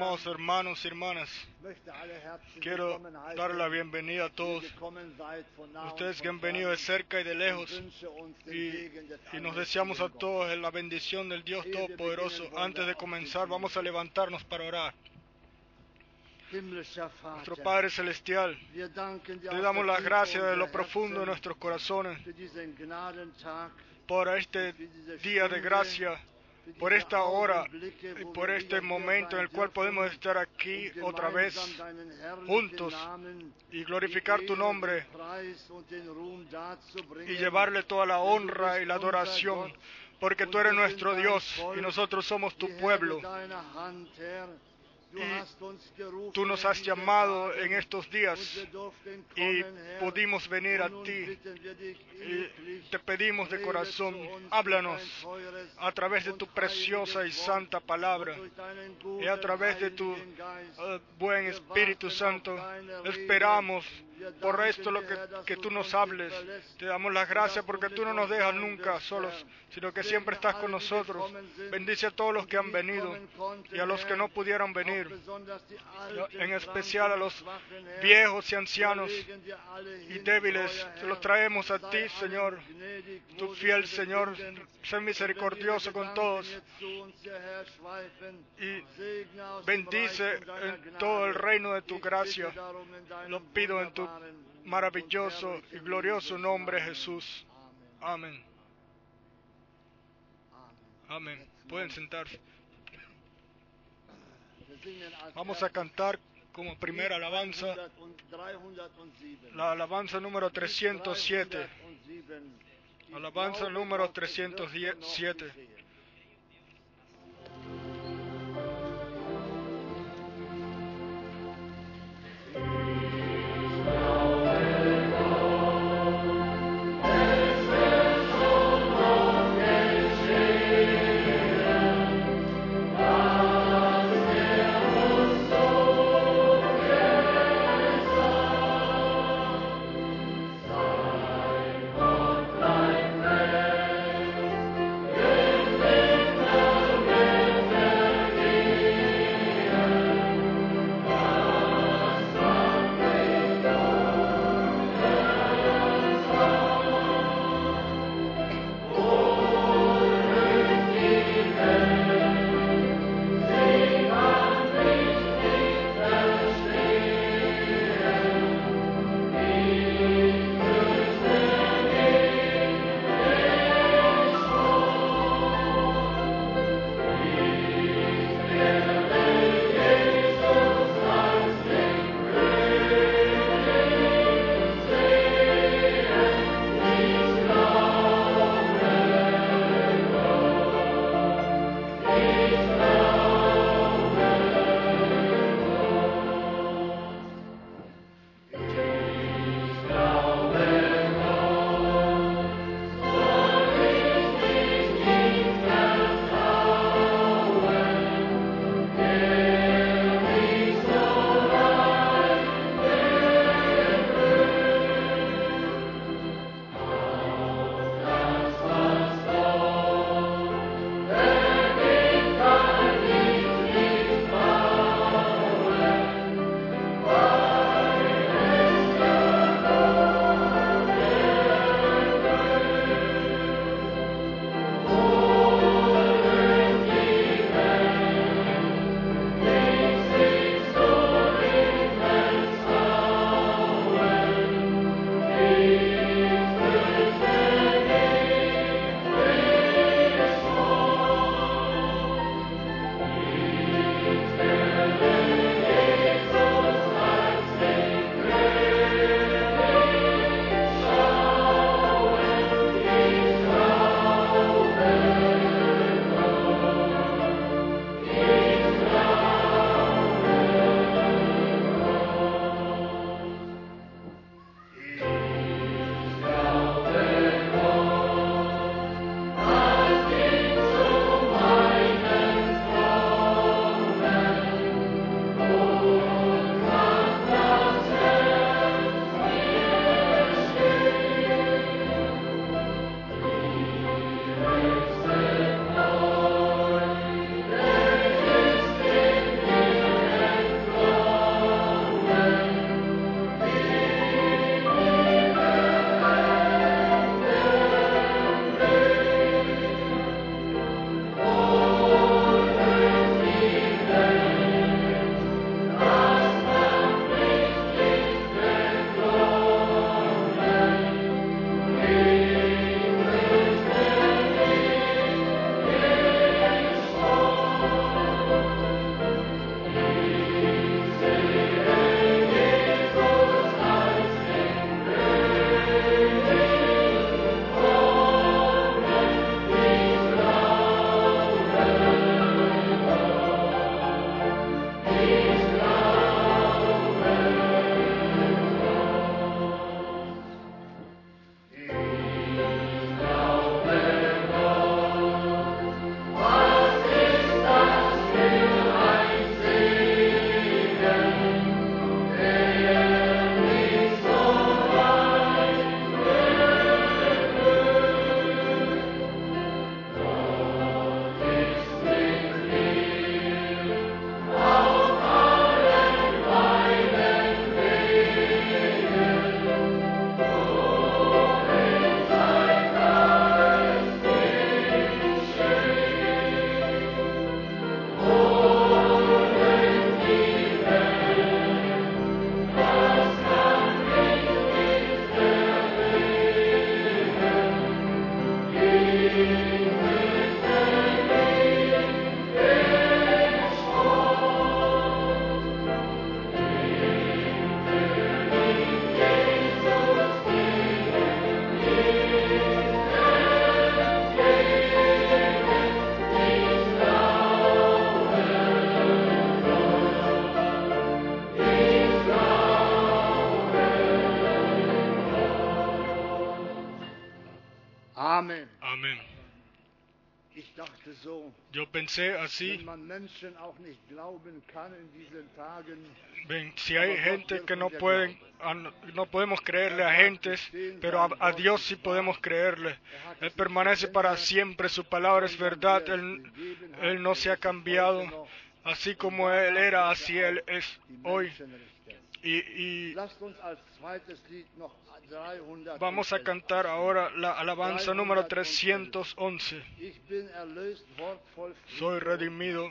Amados hermanos y hermanas. Quiero dar la bienvenida a todos ustedes que han venido de cerca y de lejos y, y nos deseamos a todos la bendición del Dios Todopoderoso. Antes de comenzar, vamos a levantarnos para orar. Nuestro Padre Celestial, te damos las gracias de lo profundo de nuestros corazones por este día de gracia, por esta hora por este momento en el cual podemos estar aquí otra vez juntos y glorificar tu nombre y llevarle toda la honra y la adoración, porque tú eres nuestro Dios y nosotros somos tu pueblo. Y tú nos has llamado en estos días y pudimos venir a ti. Te pedimos de corazón, háblanos a través de tu preciosa y santa palabra y a través de tu eh, buen Espíritu Santo. Esperamos por esto lo que, que, tú nos hables. Te damos las gracias porque tú no nos dejas nunca solos, sino que siempre estás con nosotros. Bendice a todos los que han venido y a los que no pudieron venir, en especial a los viejos y ancianos y débiles. Te los traemos a ti, Señor. Tu fiel Señor, sé misericordioso con todos y bendice en todo el reino de tu gracia. Lo pido en tu maravilloso y glorioso nombre, Jesús. Amén. Amén. Pueden sentarse. Vamos a cantar como primera alabanza la alabanza número 307. Alabanza número 307. Diesen Tagen, ven, si hay gente que no pueden, a- no podemos creerle a gentes, pero a, a Dios sí podemos creerle. Él permanece para siempre, su palabra es verdad, Él, Él no se ha cambiado, así como Él era, así Él es hoy. Y, y Lasst uns als zweites Lied noch 300. vamos a cantar ahora la alabanza número 311. Ich bin erlöst, wortvoll Soy redimido.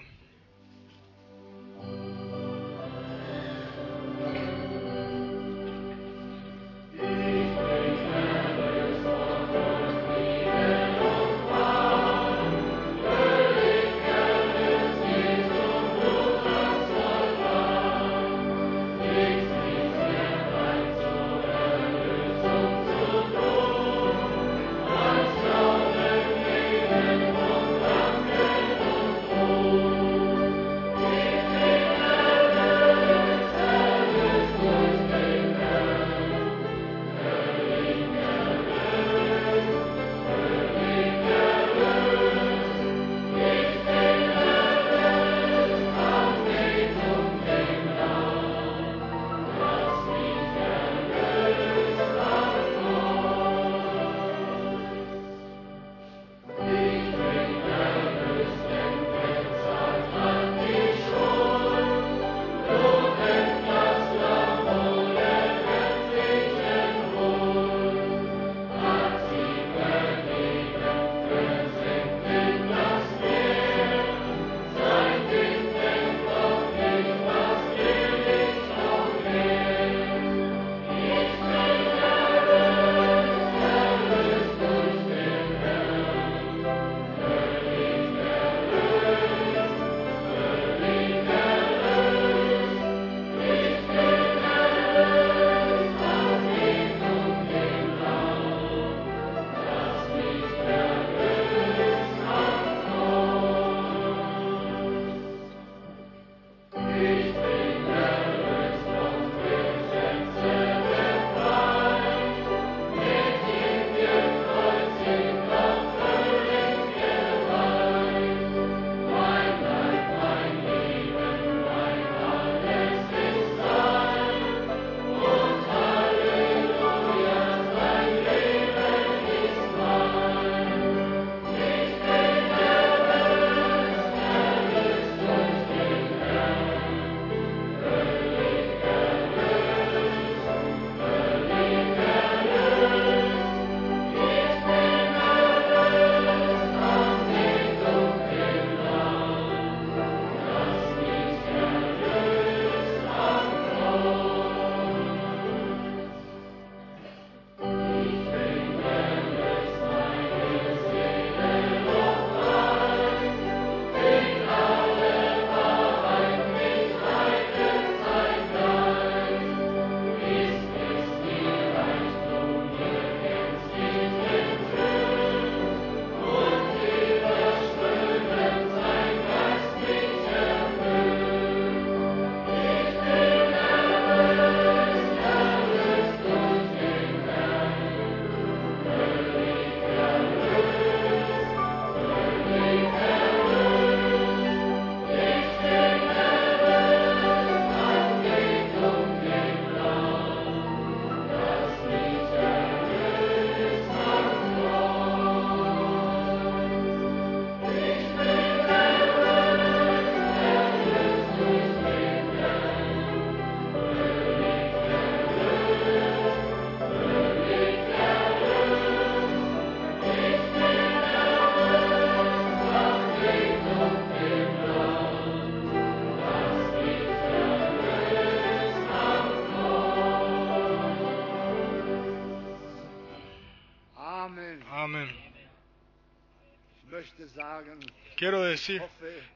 Quiero decir,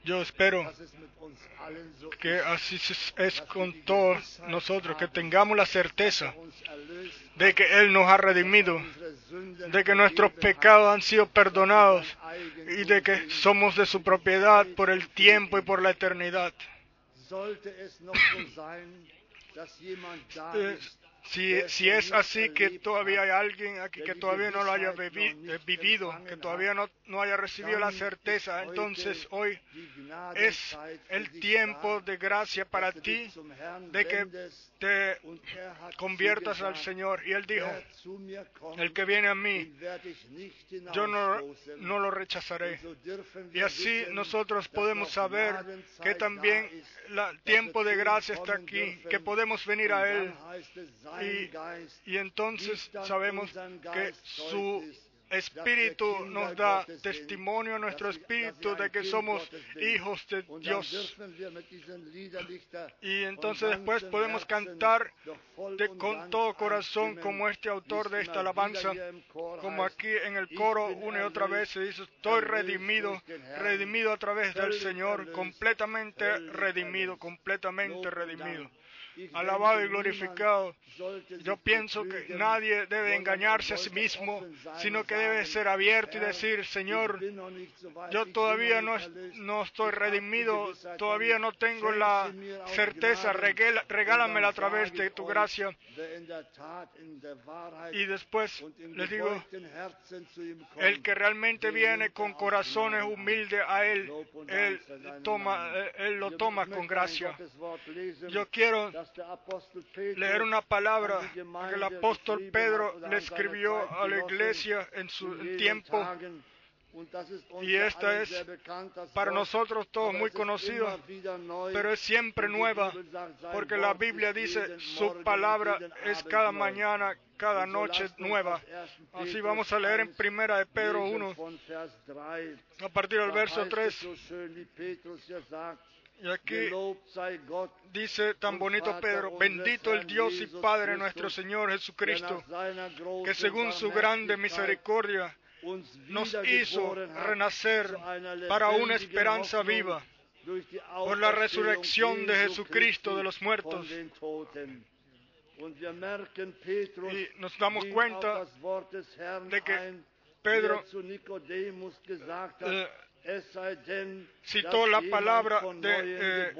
yo espero que así es con todos nosotros, que tengamos la certeza de que Él nos ha redimido, de que nuestros pecados han sido perdonados y de que somos de su propiedad por el tiempo y por la eternidad. Si, si es así que todavía hay alguien aquí que todavía no lo haya eh, vivido, que todavía no, no haya recibido la certeza, entonces hoy es el tiempo de gracia para ti, de que te conviertas al Señor. Y Él dijo, el que viene a mí, yo no, no lo rechazaré. Y así nosotros podemos saber que también el tiempo de gracia está aquí, que podemos venir a Él. Y, y entonces sabemos que su Espíritu nos da testimonio a nuestro espíritu de que somos hijos de Dios. Y entonces después podemos cantar de, con todo corazón como este autor de esta alabanza, como aquí en el coro una y otra vez se dice, estoy redimido, redimido a través del Señor, completamente redimido, completamente redimido. Alabado y glorificado. Yo pienso que nadie debe engañarse a sí mismo, sino que debe ser abierto y decir, Señor, yo todavía no, es- no estoy redimido, todavía no tengo la certeza, regala- regálamela a través de tu gracia. Y después les digo, el que realmente viene con corazones humildes a Él, él lo toma con gracia. Yo quiero leer una palabra que el apóstol Pedro le escribió a la iglesia en su tiempo y esta es para nosotros todos muy conocida, pero es siempre nueva, porque la Biblia dice, su palabra es cada mañana, cada noche nueva. Así vamos a leer en primera de Pedro 1, a partir del verso 3. Y aquí dice tan bonito Pedro, bendito el Dios y Padre nuestro Señor Jesucristo, que según su grande misericordia nos hizo renacer para una esperanza viva por la resurrección de Jesucristo de los muertos. Y nos damos cuenta de que Pedro eh, citó la palabra de eh,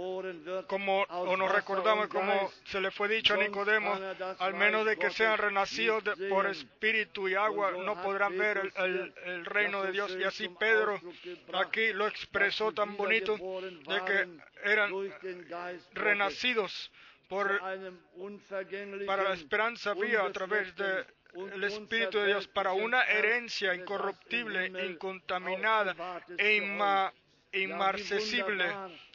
como o nos recordamos como se le fue dicho a Nicodemo al menos de que sean renacidos de- por espíritu y agua no podrán ver el, el- el reino de Dios. Y así Pedro aquí lo expresó tan bonito de que eran renacidos por para la esperanza viva a través de el Espíritu de Dios para una herencia incorruptible, incontaminada e inma- inmarcesible,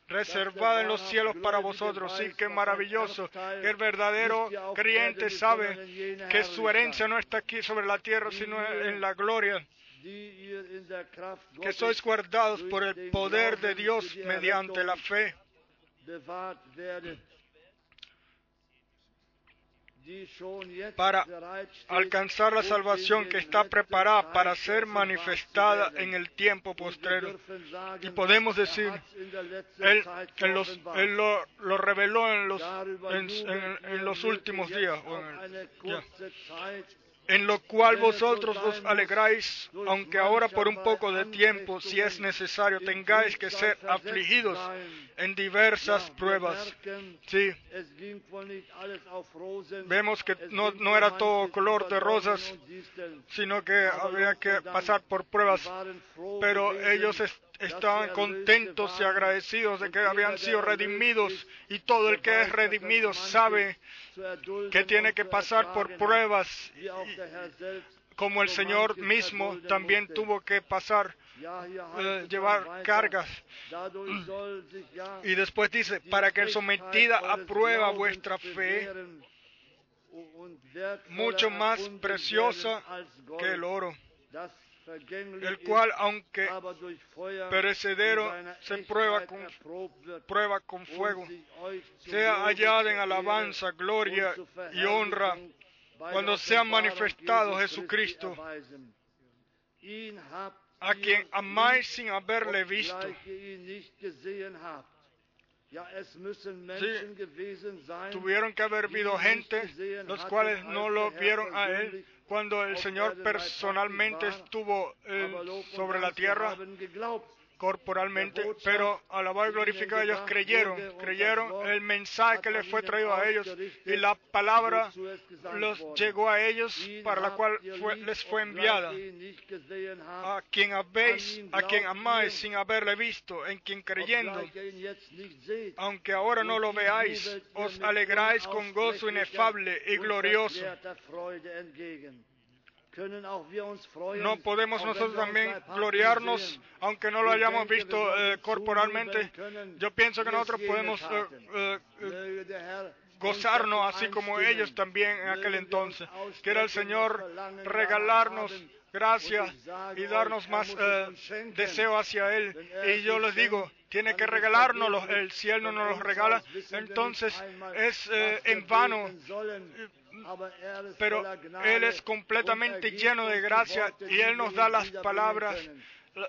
reservada en los cielos para vosotros. Sí, qué maravilloso. El verdadero creyente sabe que su herencia no está aquí sobre la tierra, sino en la gloria. Que sois guardados por el poder de Dios mediante la fe. Para alcanzar la salvación que está preparada para ser manifestada en el tiempo postrero. Y podemos decir, Él, él lo, lo reveló en los, en, los últimos días, o. en lo cual vosotros os alegráis, aunque ahora por un poco de tiempo, si es necesario, tengáis que ser afligidos en diversas pruebas. Sí, vemos que no, no era todo color de rosas, sino que había que pasar por pruebas, pero ellos es- estaban contentos y agradecidos de que habían sido redimidos y todo el que es redimido sabe que tiene que pasar por pruebas y- como el Señor mismo también tuvo que pasar, eh, llevar cargas. Y después dice, para que sometida a prueba vuestra fe, mucho más preciosa que el oro, el cual, aunque perecedero, se prueba con, prueba con fuego, sea hallada en alabanza, gloria y honra cuando sea manifestado Jesucristo, a quien amáis sin haberle visto. Tuvieron que haber habido gente, los cuales no lo vieron a él cuando el Señor personalmente estuvo eh, sobre la tierra, corporalmente, pero alabar y glorificar ellos creyeron, creyeron el mensaje que les fue traído a ellos y la palabra los llegó a ellos para la cual fue, les fue enviada. A quien habéis, a quien amáis sin haberle visto, en quien creyendo, aunque ahora no lo veáis, os alegráis con gozo inefable y glorioso. No podemos nosotros también gloriarnos, aunque no lo hayamos visto eh, corporalmente. Yo pienso que nosotros podemos eh, eh, gozarnos así como ellos también en aquel entonces. Quiera el Señor regalarnos gracia y darnos más deseo hacia Él. Y yo les digo, tiene que regalárnoslo. El cielo no nos los regala. Entonces es en vano pero Él es completamente lleno de gracia y Él nos da las palabras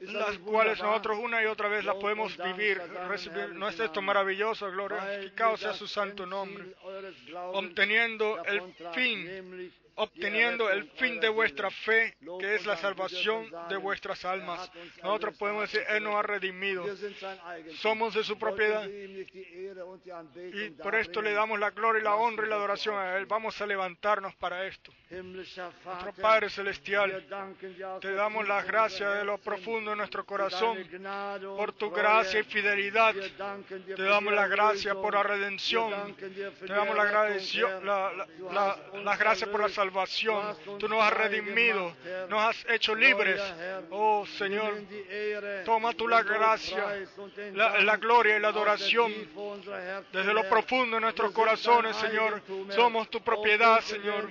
las cuales nosotros una y otra vez las podemos vivir, recibir. ¿No es esto maravilloso? Glorificado sea su santo nombre. Obteniendo el fin obteniendo el fin de vuestra fe, que es la salvación de vuestras almas. Nosotros podemos decir, Él nos ha redimido. Somos de su propiedad. Y por esto le damos la gloria la honra y la adoración a Él. Vamos a levantarnos para esto. Nuestro Padre Celestial, te damos las gracias de lo profundo de nuestro corazón por tu gracia y fidelidad. Te damos las gracias por la redención. Te damos las gracias la, gracia por la salvación salvación. Tú nos has redimido, nos has hecho libres. Oh Señor, toma tú la gracia, la, gloria y la adoración desde lo profundo de nuestros corazones, Señor. Somos tu propiedad, Señor.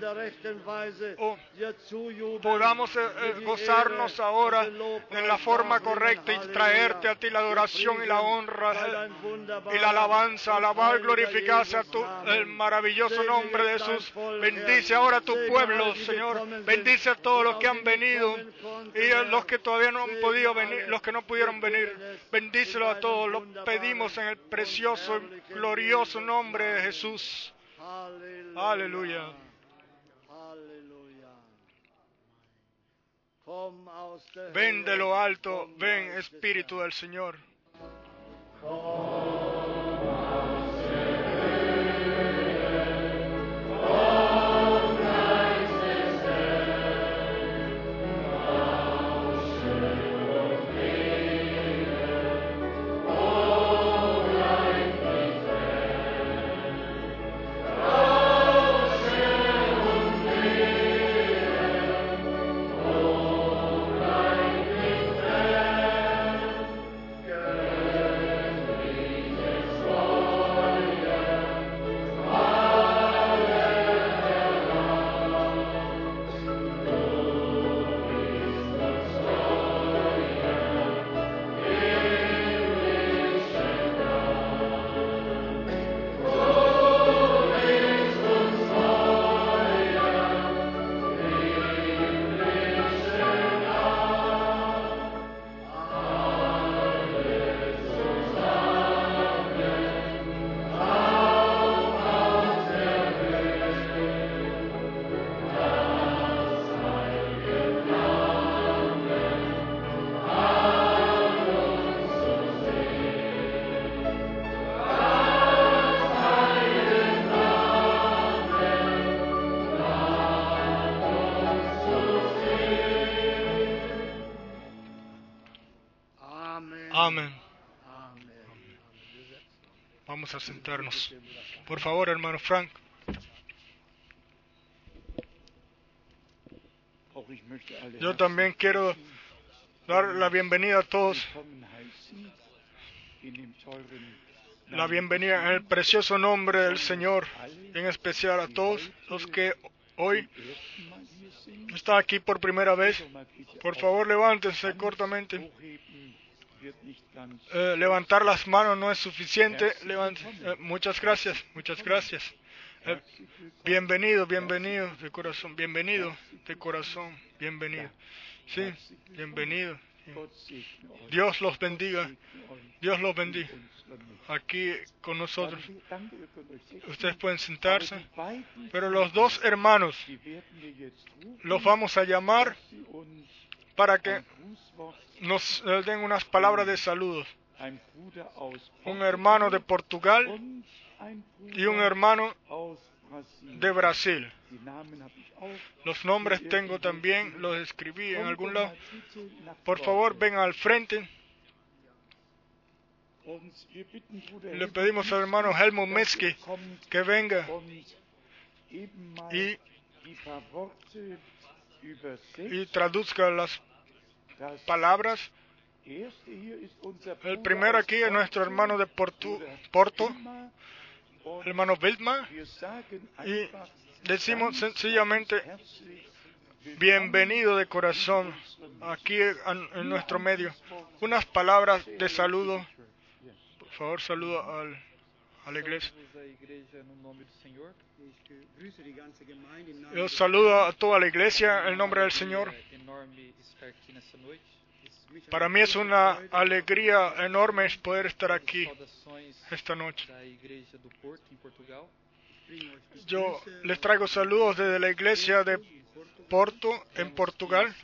Oh, podamos eh, eh, gozarnos ahora en la forma correcta y traerte a ti la adoración y la honra y la alabanza, alabar glorificarse a tu el maravilloso nombre de Jesús. Bendice ahora tu pueblo, Señor. Bendice a todos los que han venido y a los que todavía no han podido venir, los que no pudieron venir. Bendícelo a todos. Lo pedimos en el precioso y glorioso nombre de Jesús. Aleluya. Ven de lo alto, ven Espíritu del Señor. A sentarnos. Por favor, hermano Frank. Yo también quiero dar la bienvenida a todos. La bienvenida en el precioso nombre del Señor, en especial a todos los que hoy están aquí por primera vez. Por favor, levántense cortamente. Eh, levantar las manos no es suficiente. Eh, muchas gracias, muchas gracias. Eh, bienvenido, bienvenido de corazón, bienvenido de corazón, bienvenido. Sí, bienvenido. Dios los bendiga. Dios los bendiga. Aquí con nosotros. Ustedes pueden sentarse. Pero los dos hermanos los vamos a llamar para que nos eh, den unas palabras de saludos. Un hermano de Portugal y un hermano de Brasil. Los nombres tengo también, los escribí en algún lado. Por favor, vengan al frente. Le pedimos al hermano Helmut Metzke que venga y, y traduzca las palabras. El primero aquí es nuestro hermano de Portu- Porto, hermano sagen Y decimos sencillamente, bienvenido de corazón aquí en nuestro medio. Unas palabras de saludo. Por favor, saludo al, a la iglesia. Yo saludo a toda la iglesia en nombre del Señor. Para mí es una alegría enorme poder estar aquí esta noche. Yo les traigo saludos desde la iglesia de Porto, en Portugal.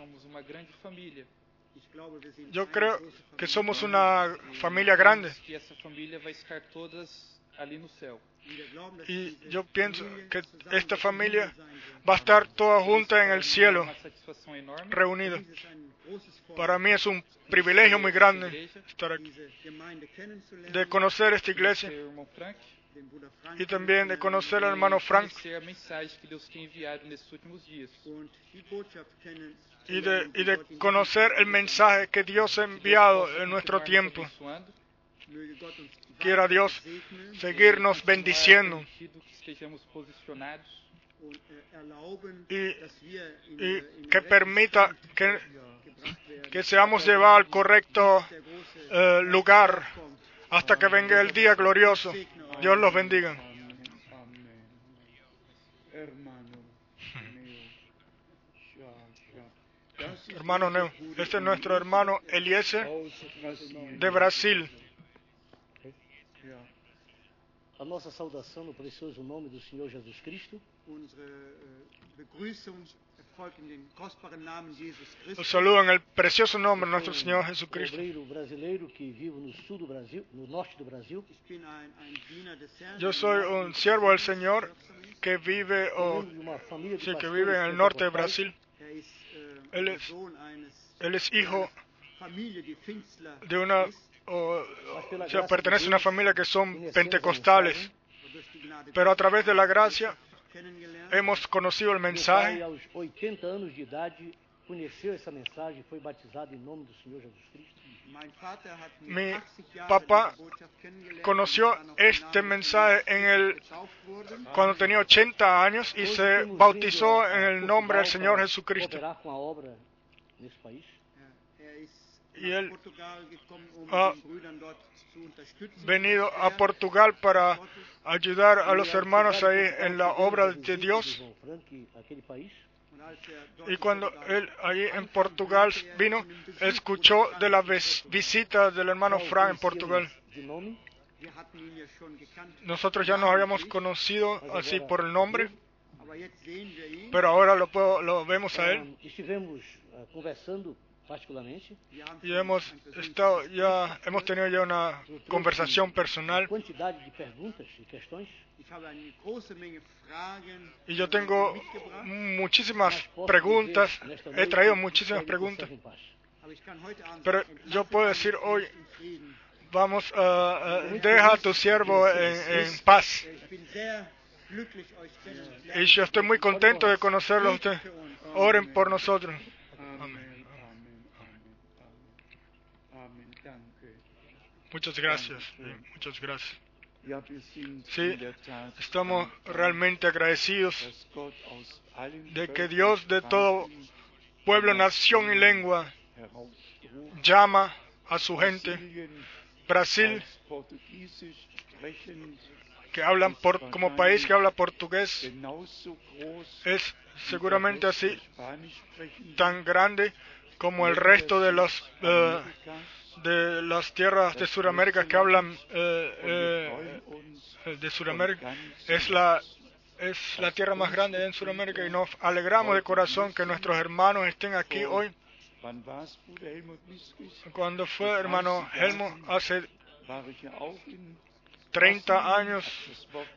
Yo creo que somos una familia grande Ali no céu. y yo pienso que esta familia va a estar toda junta en el cielo, reunida. Para mí es un privilegio muy grande estar aquí, de conocer esta iglesia y también de conocer al hermano Frank. Y de, y de conocer el mensaje que Dios ha enviado en nuestro tiempo. Quiera Dios seguirnos bendiciendo y, que permita que, que seamos llevados al correcto eh, lugar hasta que venga el día glorioso. Dios los bendiga. Hermano Neo. Este es nuestro hermano Eliezer de Brasil. Ja. A nossa saudação no precioso nome do Senhor Jesus Cristo. Unsere Begrüßung erfolgt in kostbaren Namen Jesus saludo en el precioso nombre de nuestro Señor Jesucristo. Obreiro brasileiro que vive no sul do Brasil, no norte do Brasil. Ich bin ein, ein Diener des Herrn. Yo soy un siervo del Señor que vive, o sí, que vive en el norte de. Brasil. Er äh, Él es- Él hijo de una. O, sea, pertenece a una familia que son pentecostales. Pero a través de la gracia hemos conocido el mensaje. aos 80 anos de idade, conheceu essa mensagem e em Mi mit 80 Jahren papá conoció este mensaje en el-. Cuando tenía 80 años y se bautizó en el nombre del Señor Jesucristo. Cooperar com a obra nesse país. Ja, Er ist Y él ha venido a Portugal para ayudar a los hermanos ahí en la obra de Dios. Y in cuando Portugal. él allí en Portugal vino, escuchó de la ves- visita del hermano Frank en Portugal. Nosotros ya nos habíamos conocido así por el nombre, pero ahora lo, puedo- lo vemos a él. Particularmente. Y hemos estado ya, hemos tenido ya una conversación personal. E Y yo tengo muchísimas preguntas, he traído muchísimas preguntas. Pero yo puedo decir hoy. Vamos, ah, deja a tu siervo en, en paz. Y yo estoy muy contento de conocerlo a usted. Oren por nosotros. Amen, Muchas gracias. sí, muchas gracias. Sí, Estamos dankbar, realmente agradecidos de que Dios de todo pueblo, nación y lengua llama a su gente. Brasil, que hablan por, como país que habla portugués, es seguramente así tan grande como el resto de los eh, de las tierras de Sudamérica que hablan eh, eh, eh, de Sudamérica. Es la es la tierra más grande en Sudamérica y nos alegramos de corazón que nuestros hermanos estén aquí hoy Helmut? Cuando fue hermano Helmo, hace War ich ja auch in 30 años,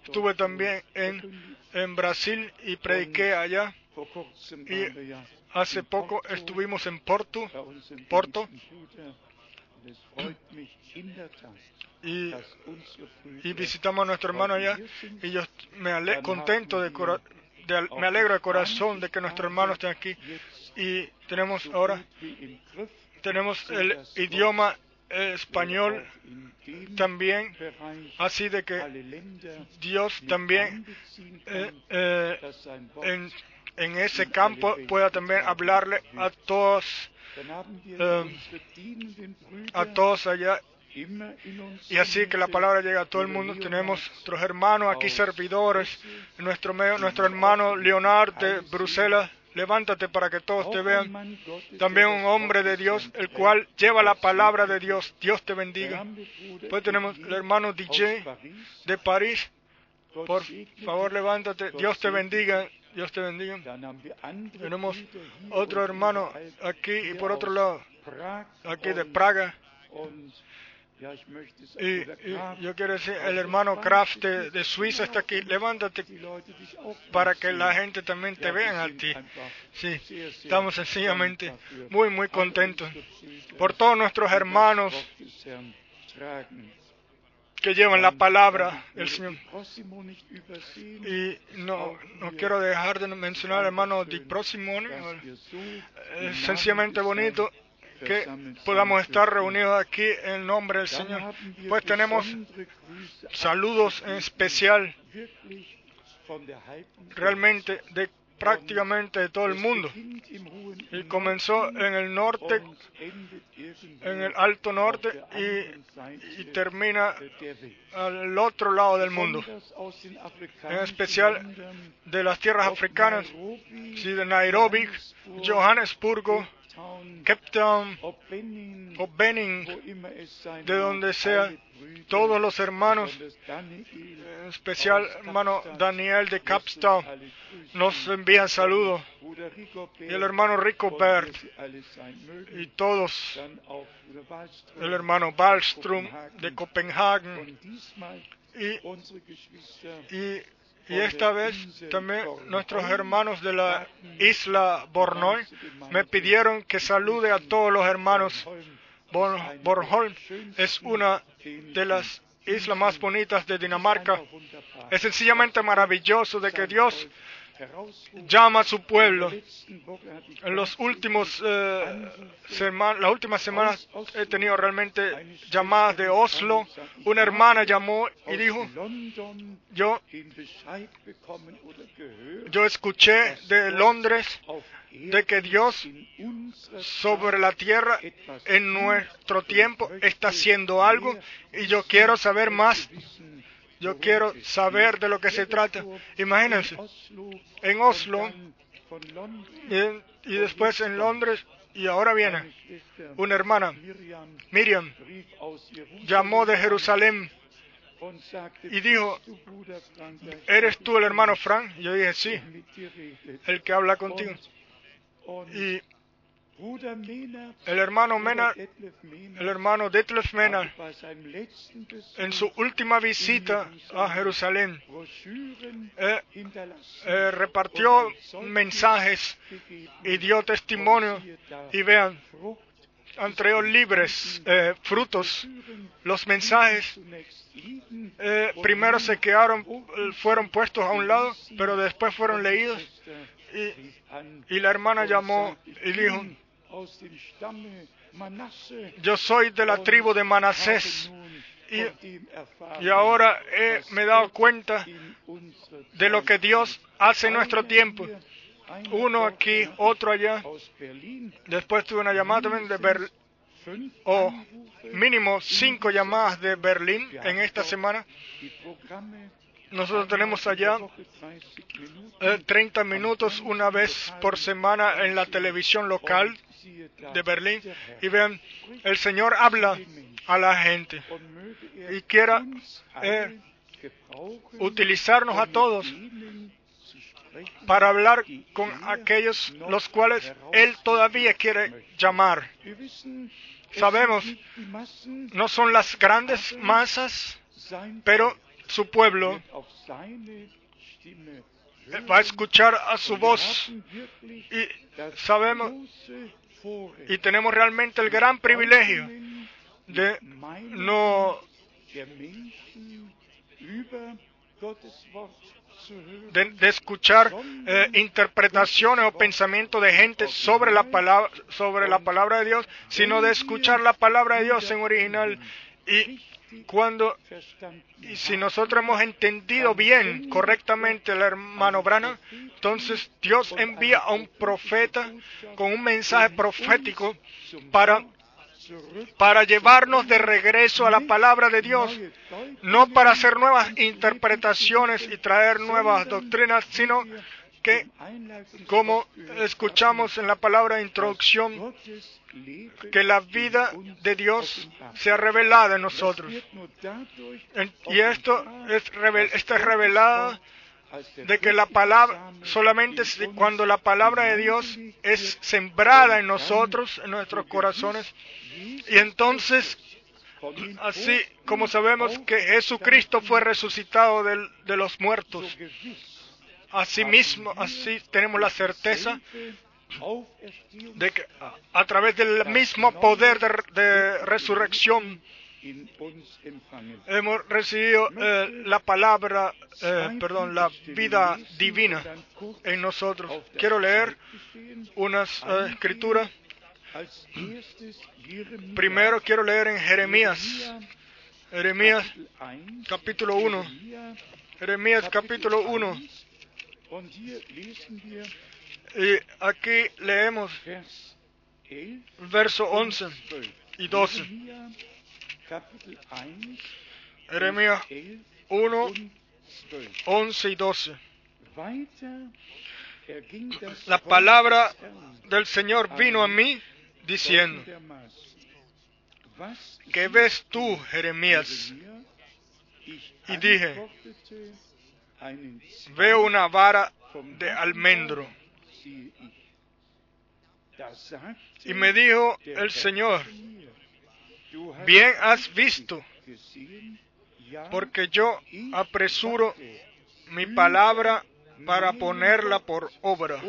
estuve también en, en Brasil y prediqué allá. Y hace poco estuvimos en Porto Porto. Y, visitamos a nuestro hermano allá y yo me ale- contento de, cora- de al- me alegro de corazón de que nuestro hermano esté aquí. Y tenemos ahora tenemos el idioma español también así de que Dios también eh, eh, en, en ese campo pueda también hablarle a todos Ähm, a todos allá y así que la palabra llegue a todo el mundo. Tenemos nuestros hermanos aquí servidores, nuestro medio, nuestro hermano Leonard de Bruselas. Levántate para que todos te vean. También un hombre de Dios, el cual lleva la palabra de Dios. Dios te bendiga. Pues tenemos el hermano DJ de París. Por favor, levántate. Dios te bendiga. Dios te bendiga. Tenemos otro hermano aquí y por otro lado, aquí de Praga. Y, y yo quiero decir, el hermano Kraft de, de Suiza está aquí. Levántate para que la gente también te vea a ti. Sí, estamos sencillamente muy, muy contentos por todos nuestros hermanos que llevan la palabra del Señor. Y no, no quiero dejar de mencionar hermano Di Prosimone. Es sencillamente bonito que podamos estar reunidos aquí en nombre del Señor. Pues tenemos saludos en especial realmente de prácticamente de todo el mundo. Y comenzó en el norte, en el alto norte y, termina al otro lado del mundo. En especial de las tierras africanas, de Nairobi, Johannesburgo, Cape Town o de donde sea, todos los hermanos, en especial hermano Daniel de Capstown, nos envían saludos. Y el hermano Ricobert y todos, el hermano Wallström de Copenhagen. Y, y, y esta vez también nuestros hermanos de la isla Bornholm me pidieron que salude a todos los hermanos. Born- Bornholm es una de las islas más bonitas de Dinamarca. Es sencillamente maravilloso de que Dios llama a su pueblo. En los últimos eh, las últimas semanas he tenido realmente llamadas de Oslo. Una hermana llamó y dijo, yo, yo escuché de Londres de que Dios sobre la tierra en nuestro tiempo está haciendo algo y yo quiero saber más. Yo quiero saber de lo que se trata. Imagínense, en Oslo y, después en Londres y ahora viene una hermana, Miriam, llamó de Jerusalén y dijo, ¿eres tú el hermano Frank? Yo dije, sí, el que habla contigo. El hermano Mena, el hermano Detlef Mena, en su última visita a Jerusalén, eh, eh, repartió mensajes y dio testimonio. Y vean, entregó libres eh, frutos. Los mensajes primero se quedaron, fueron puestos a un lado, pero después fueron leídos. Y la hermana llamó y dijo, yo soy de la tribu de Manasés y, y ahora he- me he dado cuenta de lo que Dios hace en nuestro tiempo. Uno aquí, otro allá. Después tuve una llamada también de Berlín, o mínimo cinco llamadas de Berlín en esta semana. Nosotros tenemos allá eh, 30 minutos una vez por semana en la televisión local de Berlín. Y vean, el Señor habla a la gente y quiera eh, utilizarnos a todos para hablar con aquellos los cuales Él todavía quiere llamar. Sabemos, no son las grandes masas, pero su pueblo va a escuchar a su voz y sabemos y tenemos realmente el gran privilegio de no de escuchar eh, interpretaciones o pensamientos de gente sobre la palabra sobre la palabra de Dios, sino de escuchar la palabra de Dios en original y cuando si nosotros hemos entendido bien correctamente el hermano Brana, entonces Dios envía a un profeta con un mensaje profético para para llevarnos de regreso a la palabra de Dios, no para hacer nuevas interpretaciones y traer nuevas doctrinas, sino que, como escuchamos en la palabra de introducción, que la vida de Dios sea revelada en nosotros. Y esto es, revel- esta es revelada de que la palabra, solamente cuando la palabra de Dios es sembrada en nosotros, en nuestros corazones, y entonces Así como sabemos que Jesucristo fue resucitado del- de los muertos, asimismo, así tenemos la certeza de que a, través del mismo poder de, resurrección hemos recibido eh, la palabra, eh, perdón, la vida divina en nosotros. Quiero leer unas eh, escrituras. Primero quiero leer en Jeremías, Jeremías Kapitel 1, capítulo 1, Jeremia, Jeremías capítulo 1. Y aquí leemos Vers 11 verso 11 12. y 12. Jeremia, Kapitel 1, Jeremías 11 1, und 12. 11 y 12. Weiter erging das La palabra del Señor vino a mí diciendo, ¿qué ves tú, Jeremías? Y dije, Veo una vara de almendro. Y me dijo el Señor, bien has visto, porque yo apresuro mi palabra para ponerla por obra.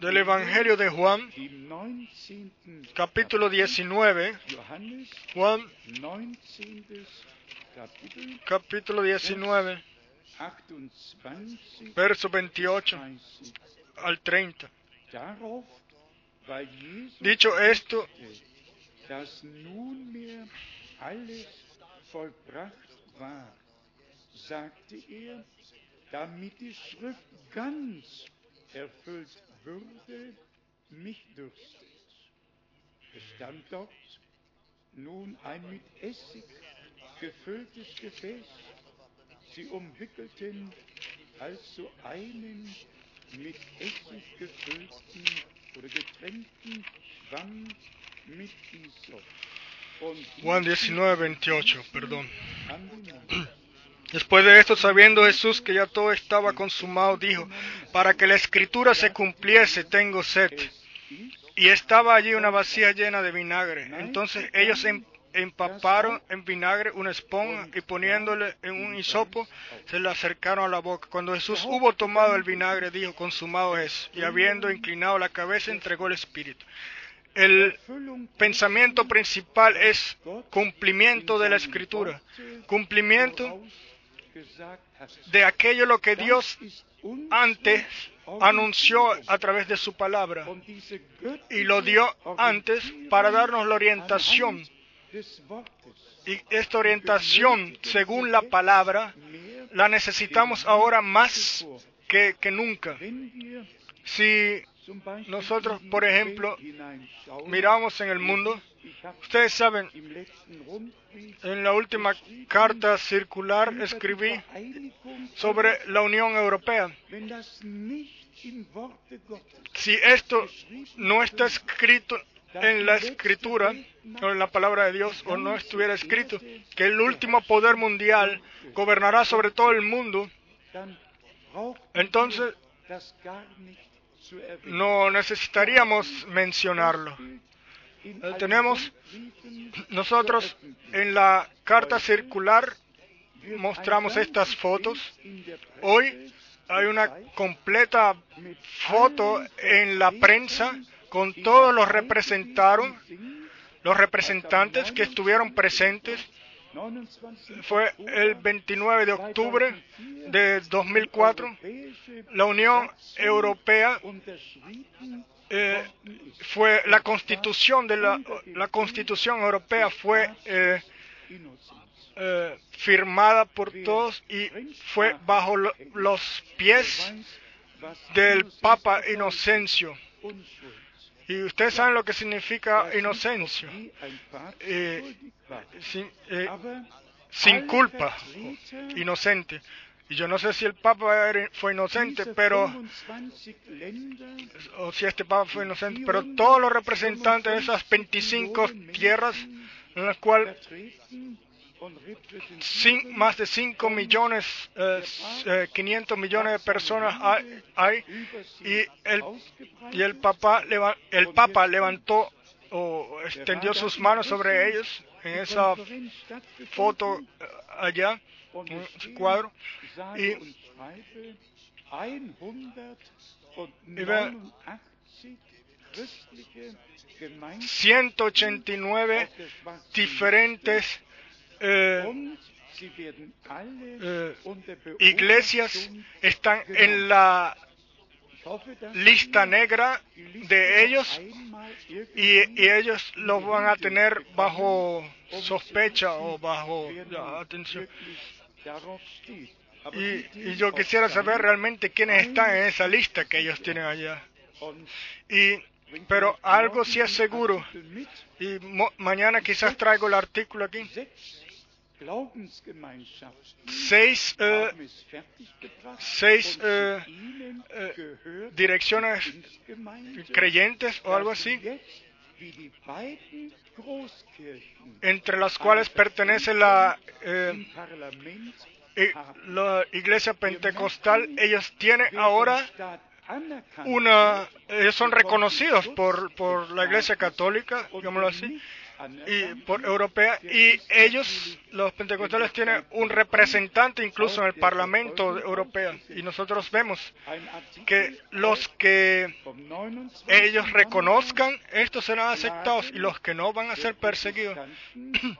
Del Evangelio de Juan, dem 19. capítulo 19, Johannes, Juan 19. Kapitel, capítulo 19, 28, verso 28 30. al 30. Darauf, weil Jesus Dicho esto, damit die Schrift ganz erfüllt würde, mich dürstet. Es stand dort nun ein mit Essig gefülltes Gefäß. Sie umwickelten also einen mit Essig gefüllten oder getränkten Schwamm mit Isop. Juan gießen 19, 28, perdón. Después de esto, sabiendo Jesús que ya todo estaba consumado, dijo, para que la escritura se cumpliese, tengo sed. Y estaba allí una vasija llena de vinagre. Entonces ellos em- empaparon en vinagre una esponja y poniéndole en un hisopo, se le acercaron a la boca. Cuando Jesús hubo tomado el vinagre, dijo, consumado es. Y habiendo inclinado la cabeza, entregó el espíritu. El pensamiento principal es cumplimiento de la escritura. Cumplimiento. De aquello lo que Dios antes anunció a través de su palabra y lo dio antes para darnos la orientación. Y esta orientación, según la palabra, la necesitamos ahora más que, nunca. Si nosotros, por ejemplo, miramos en el mundo, ustedes saben, en la última carta circular escribí sobre la Unión Europea. Si esto no está escrito en la escritura o en la palabra de Dios o no estuviera escrito que el último poder mundial gobernará sobre todo el mundo, entonces no necesitaríamos mencionarlo. Tenemos nosotros en la carta circular mostramos estas fotos. Hoy hay una completa foto en la prensa con todos los representaron, los representantes que estuvieron presentes. 29. Fue el 29 de octubre de 2004. Europäische La Unión Europea eh, fue la constitución de la, constitución europea fue eh, eh, firmada por todos y fue bajo lo- los pies del Papa. Inocencio. Y ustedes saben lo que significa Papst Eh. Sin, eh, sin culpa, inocente. Y yo no sé si el Papa fue inocente, pero 25 Länder o si este Papa fue inocente, pero todos los representantes de esas 25 tierras en las cuales más de 5 millones, eh, s- eh, 500 millones de personas hay, hay, y el, y el, Papa, el Papa levantó o extendió sus manos sobre ellos en esa foto eh, allá, en es ese cuadro. y- und schreibe, 189 christliche Gemeinschaften 189 auf der schwarzen diferentes eh, eh, iglesias están en la lista negra de ellos y, ellos los van a tener bajo sospecha o bajo atención. Y, yo quisiera saber realmente quiénes están en esa lista que ellos tienen allá. Y, pero algo sí es seguro, y mo- mañana quizás traigo el artículo aquí. Seis eh, seis, eh, eh, direcciones creyentes o algo así, entre las cuales pertenece la, eh, la iglesia pentecostal, ellos tienen ahora una, ellos son reconocidos por, por la iglesia católica, digámoslo así, y por europea, y ellos, los pentecostales, tienen un representante incluso en el Parlamento europeo, y nosotros vemos que los que ellos reconozcan, estos serán aceptados, y los que no van a ser perseguidos.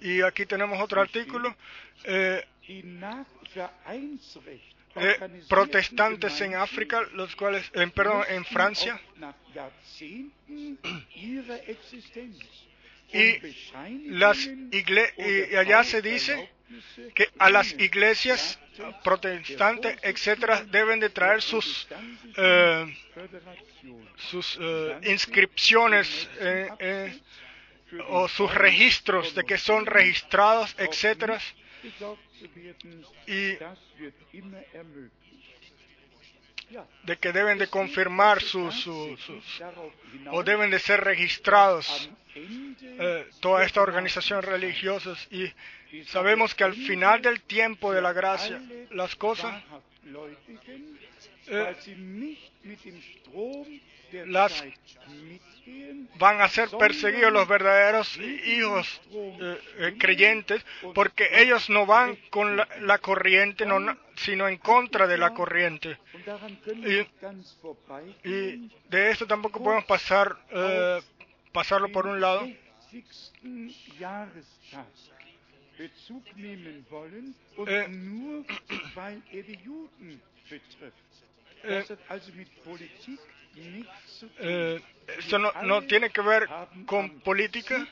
Y aquí tenemos otro artículo. eh, eh, protestantes en África, los cuales, en, perdón, en Francia, y las igle y allá se dice que a las iglesias protestantes, etcétera, deben de traer sus eh, sus eh, inscripciones eh, eh, o sus registros de que son registrados, etcétera, y de que deben de confirmar sus, sus, o deben de ser registrados eh, toda esta organización religiosas y sabemos que al final del tiempo de la gracia las cosas eh, las van a ser perseguidos los verdaderos hijos eh, eh, creyentes porque ellos no van con la, la corriente no, sino en contra de la corriente. y, y de esto tampoco podemos pasar eh, pasarlo por un lado Tun. eh, esto no, no tiene que ver con política,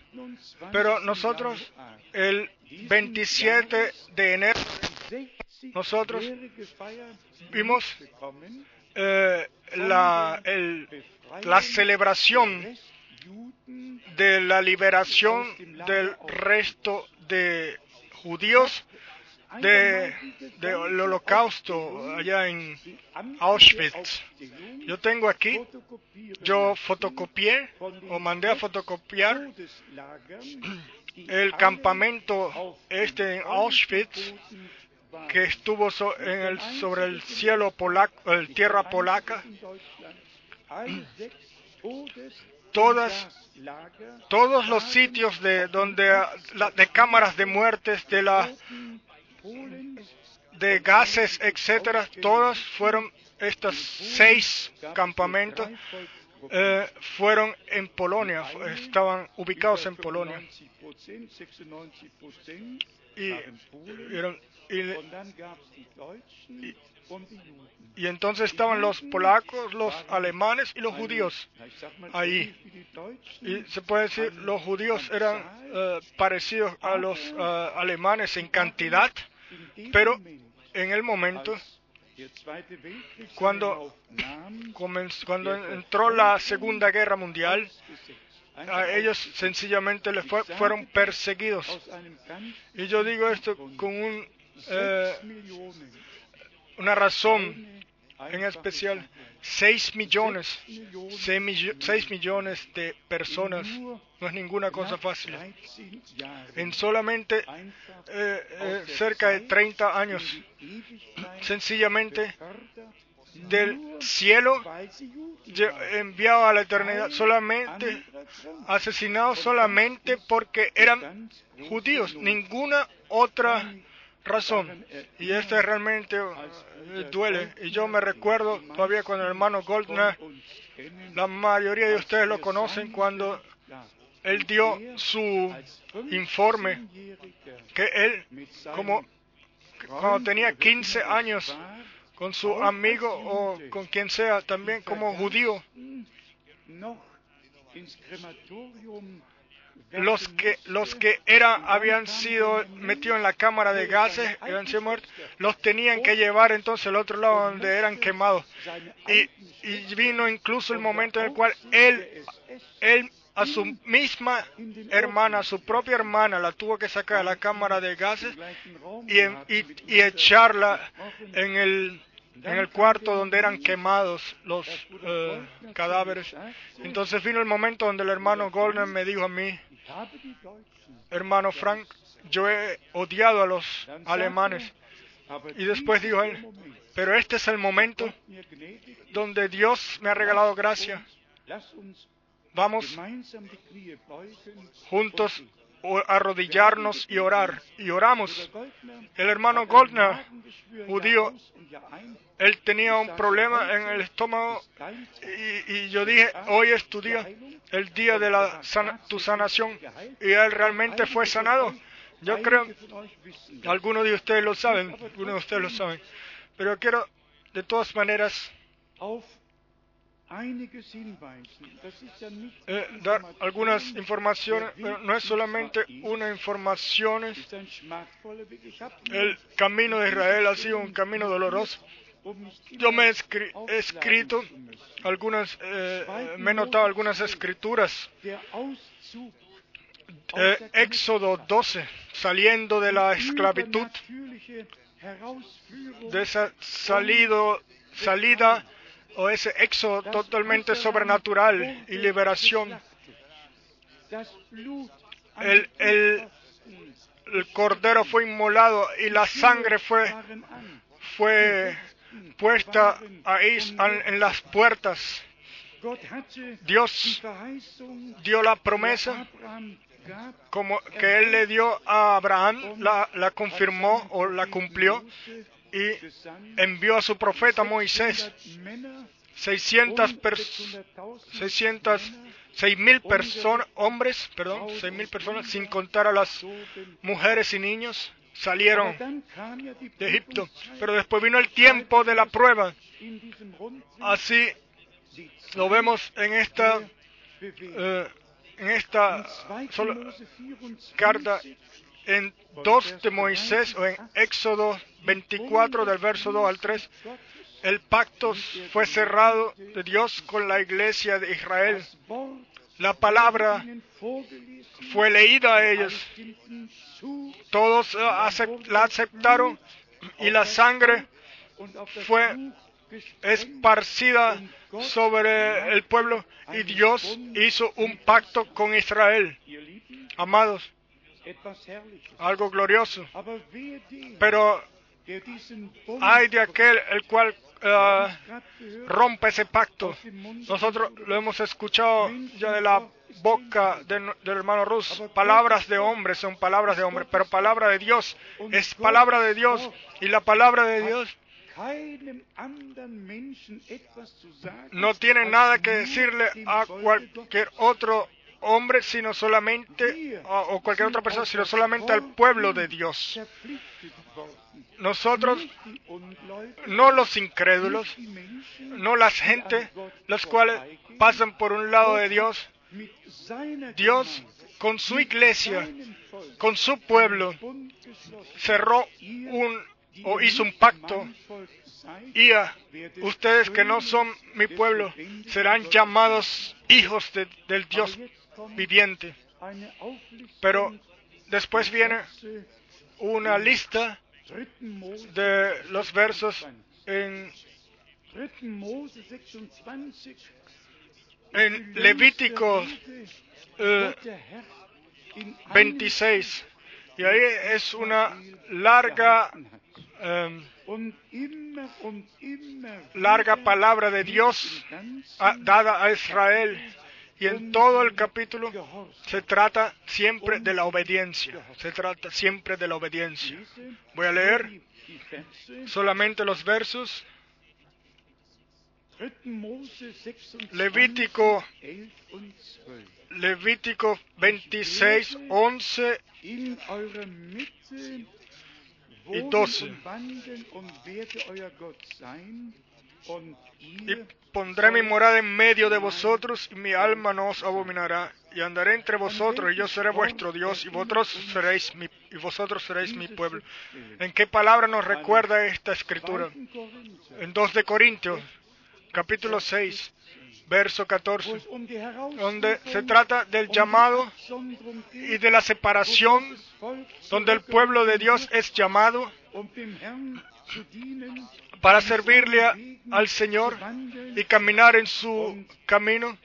pero nosotros el 27 de enero nosotros vimos eh, la, el, la celebración de la liberación del resto de judíos de, del holocausto allá en Auschwitz. Yo tengo aquí, yo fotocopié o mandé a fotocopiar el campamento este en Auschwitz que estuvo so- en el- sobre el cielo polaco, el tierra polaca. Todas, todos los sitios de donde de cámaras de muertes de la de gases, etcétera, todas fueron estos seis campamentos eh, fueron en Polonia, estaban ubicados en Polonia. Y, y- y entonces estaban los polacos, los alemanes y los judíos ahí. Y se puede decir, los judíos eran eh, parecidos a los eh, alemanes en cantidad, pero en el momento cuando cuando entró la Segunda Guerra Mundial, a ellos sencillamente les fue- fueron perseguidos. Y yo digo esto con un, eh, una razón en especial. 6 millones, 6 millones de personas no es ninguna cosa fácil. En solamente eh, eh, cerca de 30 años, sencillamente del cielo enviado a la eternidad, solamente asesinados solamente porque eran judíos, ninguna otra razón. Y esto realmente eh, duele. Y yo me recuerdo todavía cuando el hermano Goldner, la mayoría de ustedes lo conocen, cuando él dio su informe, que él, como cuando tenía 15 años, con su amigo o con quien sea, también como judío, los que los que era habían sido metidos en la cámara de gases habían sido muertos los tenían que llevar entonces al otro lado donde eran quemados. Y, y vino incluso el momento en el cual él él a su misma hermana, a su propia hermana, la tuvo que sacar de la cámara de gases y, y echarla en el, en el cuarto donde eran quemados los eh, cadáveres. Entonces vino el momento donde el hermano Goldner me dijo a mí, hermano Frank, yo he odiado a los alemanes. Y después dijo él, pero este es el momento donde Dios me ha regalado gracia. Vamos juntos arrodillarnos y orar. Y oramos. El hermano Goldner, judío, él tenía un problema en el estómago y, yo dije, hoy es tu día, el día de la sana- tu sanación. Y él realmente fue sanado. Yo creo, algunos de ustedes lo saben, algunos de ustedes lo saben. Pero quiero, de todas maneras, eh, dar algunas informaciones, pero no es solamente una información. El camino de Israel ha sido un camino doloroso. Yo me he escri- he escrito algunas, eh, me he notado algunas escrituras. Eh, Éxodo 12, saliendo de la esclavitud, de esa salido, salida o ese éxodo totalmente sobrenatural y liberación. El, el, el cordero fue inmolado y la sangre fue, fue puesta ahí en en las puertas. Dios dio la promesa como que Él le dio a Abraham, la, la confirmó o la cumplió y envió a su profeta Moisés 600 personas 600 mil personas, hombres, perdón, seis mil personas, sin contar a las mujeres y niños, salieron de Egipto. Pero después vino el tiempo de la prueba. Así lo vemos en esta, eh, en esta carta en 2 de Moisés o en Éxodo 24 del verso 2 al 3. El pacto fue cerrado de Dios con la iglesia de Israel. La palabra fue leída a ellos todos la aceptaron y la sangre fue esparcida sobre el pueblo y Dios hizo un pacto con Israel. Amados. Algo glorioso. Wehe dem, Pero hay de aquel el cual eh, gehört, rompe ese pacto. Mund Nosotros lo hemos escuchado ya de la boca de nu- del hermano Rus. Palabras de hombres son palabras de hombre, pero palabra de Dios es palabra de Dios. Y la palabra de Dios zu sagen, no tiene nada que decirle a cualquier otro hombre, sino solamente, o o cualquier otra persona, sino solamente al pueblo de Dios. Nosotros, no los incrédulos, no las gente, los cuales pasan por un lado de Dios, Dios con su iglesia, con su pueblo, cerró un o hizo un pacto. y a ustedes que no son mi pueblo serán llamados hijos de- del Dios viviente. Pero después viene una lista de los versos 26. en, Dritten Mose 26. en Levítico eh, Gott der Herr in 26. Y ahí es una larga, eh, immer larga palabra de Dios ah, dada a Israel. Y en todo el capítulo se trata siempre de la obediencia. Se trata siempre de la obediencia. Voy a leer solamente los versos. Dritten Mose 26, Levítico 11 und 12. Levítico 26, 11 in eurer Mitte Y wohnen 12. Y pondré mi morada en medio de vosotros, y mi alma no os abominará. Y andaré entre vosotros, y yo seré vuestro Dios, y vosotros seréis mi, y vosotros seréis mi pueblo. ¿En qué palabra nos recuerda esta escritura? 2. Korinther, En 2 de Corintios, capítulo 6, verso wo 14, es um die donde se trata del llamado y de la separación, donde el pueblo de Dios es llamado para servirle al Señor y caminar en su camino.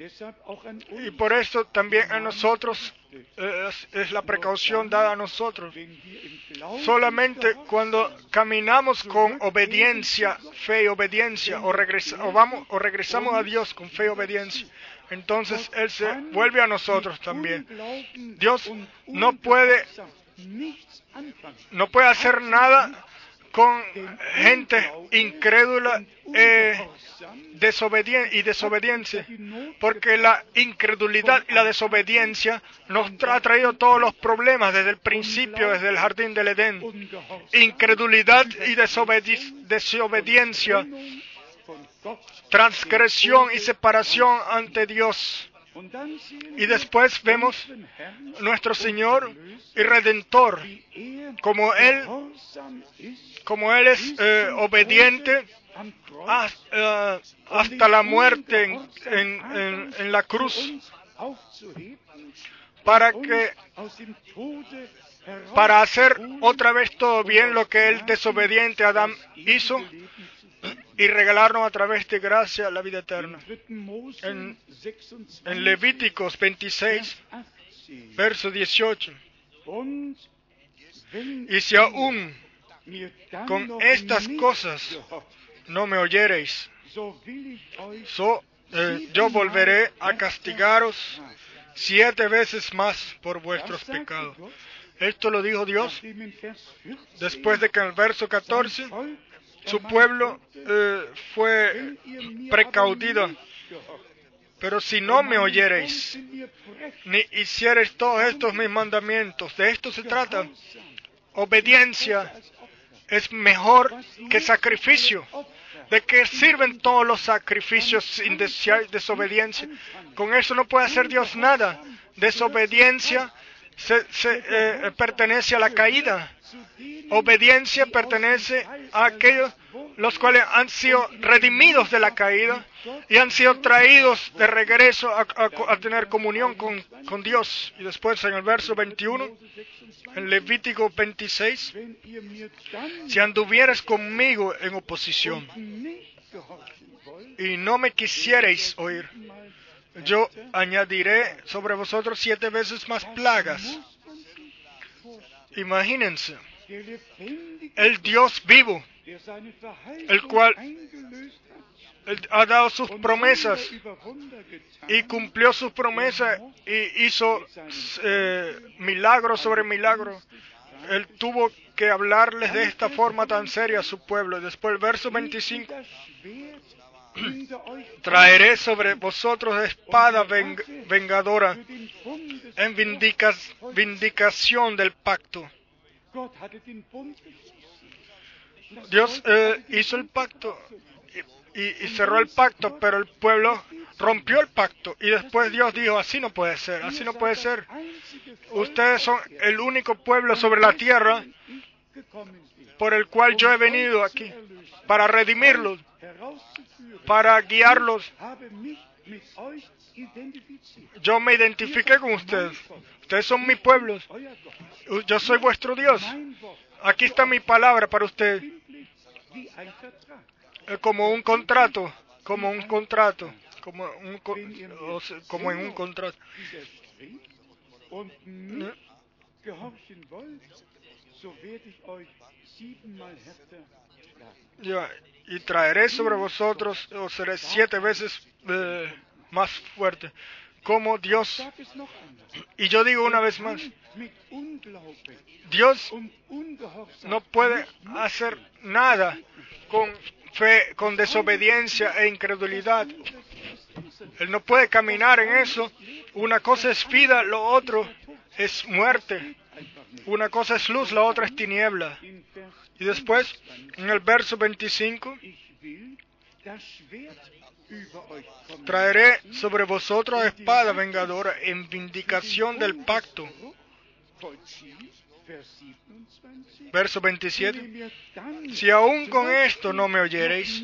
Y por eso también a nosotros es, la precaución dada a nosotros. Solamente cuando caminamos con obediencia, fe y obediencia, o, o vamos, o regresamos a Dios con fe y obediencia, entonces Él se vuelve a nosotros también. Dios no puede, no puede hacer nada con gente incrédula eh, y desobediencia, porque la incredulidad y la desobediencia nos ha traído todos los problemas desde el principio, desde el jardín del Edén. Incredulidad y desobedi- desobediencia, transgresión y separación ante Dios. Y después vemos nuestro Señor y Redentor, como Él, como Él es eh, obediente eh, hasta la muerte en, la cruz, para que para hacer otra vez todo bien lo que el desobediente Adán hizo y regalarnos a través de gracia la vida eterna. En Levíticos 26, verso 18. Y si aún con estas cosas no me oyereis, so, eh, yo volveré a castigaros siete veces más por vuestros pecados. Esto lo dijo Dios después de que en el verso 14 su pueblo eh, fue precaudido. Pero si no me oyereis, ni hiciereis todos estos mis mandamientos, de esto se trata. Obediencia es mejor que sacrificio. ¿De qué sirven todos los sacrificios sin desobediencia? Con eso no puede hacer Dios nada. Desobediencia eh, pertenece a la caída. Obediencia pertenece a aquellos los cuales han sido redimidos de la caída y han sido traídos de regreso a, tener comunión con, Dios. Y después en el verso 21, en Levítico 26, wenn ihr mir dann si anduvieres conmigo en oposición y no me quisierais oír, yo añadiré sobre vosotros siete veces más plagas. Imagínense, el Dios vivo, el cual- ha dado sus promesas y cumplió sus promesas y hizo eh, milagro sobre milagro. Él tuvo que hablarles de esta forma tan seria a su pueblo. Después el verso 25, das Schwert hinter euch traeré sobre vosotros espada ven- vengadora en vindica- vindicación del pacto. Dios eh, hizo el pacto y, y- cerró el pacto, pero el pueblo rompió el pacto. Y después Dios dijo, así no puede ser, así no puede ser. Ustedes son el único pueblo sobre la tierra por el cual yo he venido aquí, para redimirlos, para guiarlos. Yo me identifiqué con ustedes. Ustedes son mi pueblo. Yo soy vuestro Dios. Aquí está mi palabra para ustedes. Eh, Como un contrato, como un contrato, como, un como en un contrato. y traeré sobre vosotros, o seré siete veces eh, más fuerte, como Dios. Y yo digo una vez más, Dios no puede hacer nada con fe, con desobediencia e incredulidad. Él no puede caminar en eso. Una cosa es vida, lo otro es muerte. Una cosa es luz, la otra es tiniebla. Y después, en el verso 25, Traeré sobre vosotros espada vengadora en vindicación del pacto. Vollziehen, Vers 27. Verso Wenn 27. ihr mir dann Si aún con esto no me oyereis,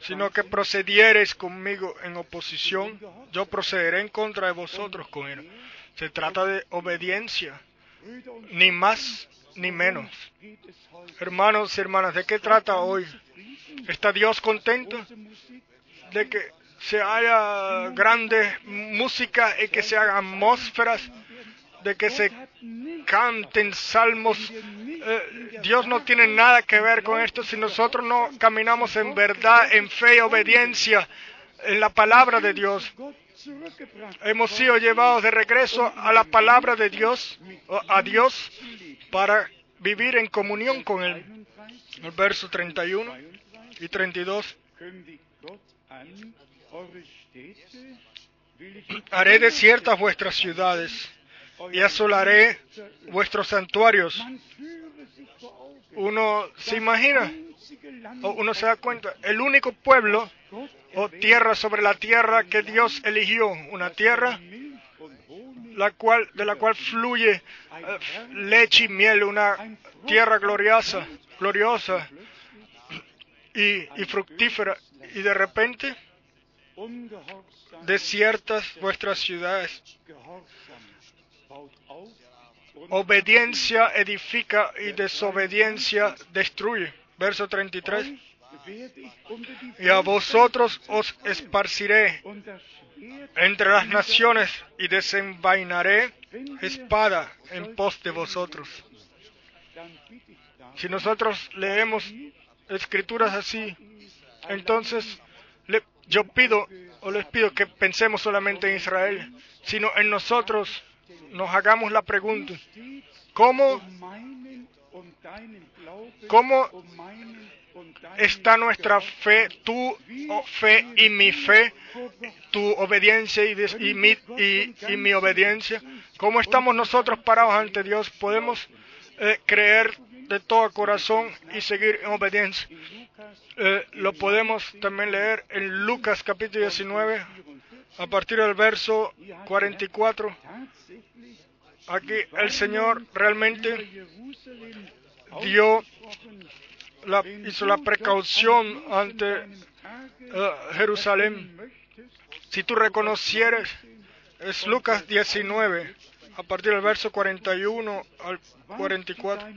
sino que procediereis conmigo en oposición, yo procederé en contra de vosotros con él. Se trata de obediencia, ni más ni menos. Hermanos y hermanas, ¿de qué trata hoy? ¿Está Dios contento de que se haya grande música y que se hagan atmósferas, de que se canten salmos? Eh, Dios no tiene nada que ver con esto si nosotros no caminamos en verdad, en fe y obediencia en la palabra de Dios. Hemos sido llevados de regreso a la palabra de Dios, a Dios, para vivir en comunión con Él. 31, El verso 31 y 32. kündigt Gott an, eure Städte will ich Haré desiertas vuestras ciudades y asolaré vuestros santuarios. Uno se imagina, uno se da cuenta, el único pueblo o tierra sobre la tierra que Dios eligió, una tierra la cual, de la cual fluye eh, leche y miel, una tierra gloriosa, gloriosa y, fructífera. Y de repente, desiertas vuestras ciudades. Obediencia edifica y desobediencia destruye. Verso 33. euch werde ich unter die Y a vosotros os esparciré entre las naciones y desenvainaré espada en pos de vosotros. Si nosotros leemos escrituras así, entonces le- yo pido o les pido que pensemos solamente en Israel, sino en nosotros nos hagamos la pregunta, ¿cómo ¿Cómo está nuestra fe, tu oh, fe y mi fe, tu obediencia y, mi, obediencia? ¿Cómo estamos nosotros parados ante Dios? ¿Podemos eh, creer de todo corazón y seguir en obediencia? Eh, lo podemos también leer en Lucas capítulo 19, a partir del verso 44. tatsächlich Aquí el Señor realmente dio hizo la precaución ante eh, Jerusalén. Si tú reconocieres, es Lucas 19, a partir del verso 41 al 44.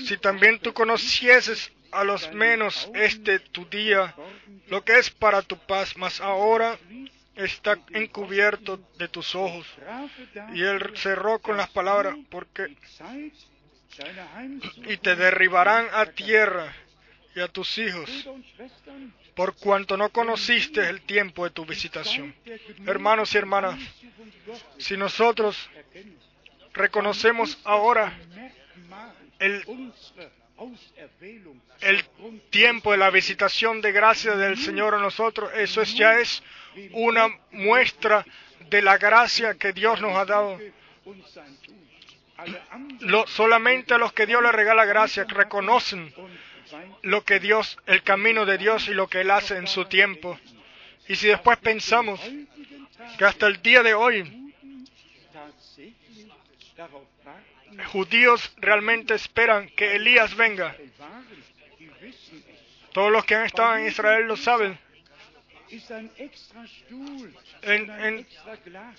Si también tú conocieses a los menos este tu día, lo que es para tu paz, mas ahora está encubierto de tus ojos. Y él cerró con las palabras, porque y te derribarán a tierra y a tus hijos, por cuanto no conociste el tiempo de tu visitación. Hermanos y hermanas, si nosotros reconocemos ahora el, el tiempo de la visitación de gracia del Señor a nosotros, eso es, ya es una muestra de la gracia que Dios nos ha dado. Solamente a los que Dios le regala gracia reconocen lo que Dios, el camino de Dios y lo que Él hace en su tiempo. Y si después pensamos que hasta el día de hoy judíos realmente esperan que Elías venga, todos los que han estado en Israel lo saben. En,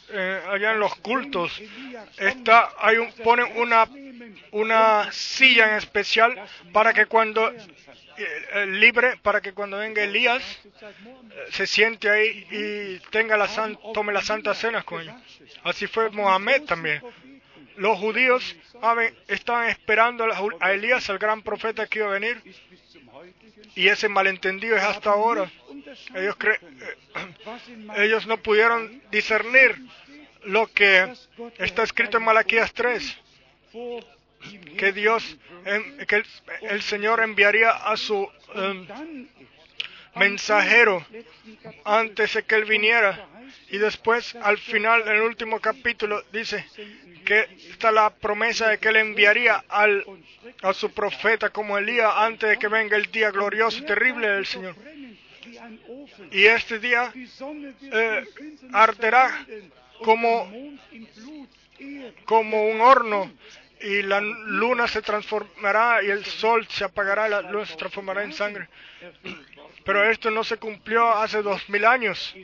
eh, allá en los cultos está ponen una silla en especial para que cuando eh, eh, libre para que cuando venga Elías se siente ahí y tenga la san, tome la santa cena con ellos. Así fue Mohamed también. Los judíos estaban esperando a, Elías, el gran profeta que iba a venir, y ese malentendido es hasta ahora. Ellos, eh, no pudieron discernir lo que está escrito en Malaquías 3, que Dios, que el, el Señor enviaría a su em, mensajero antes de que él viniera. Y después, al final, en el último capítulo, dice que está la promesa de que él enviaría al, a su profeta como Elías antes de que venga el día glorioso y terrible del Señor. Y este día eh, arderá como, como un horno y la luna se transformará y el sol se apagará la luna se transformará en sangre. Pero esto no se cumplió hace dos mil años,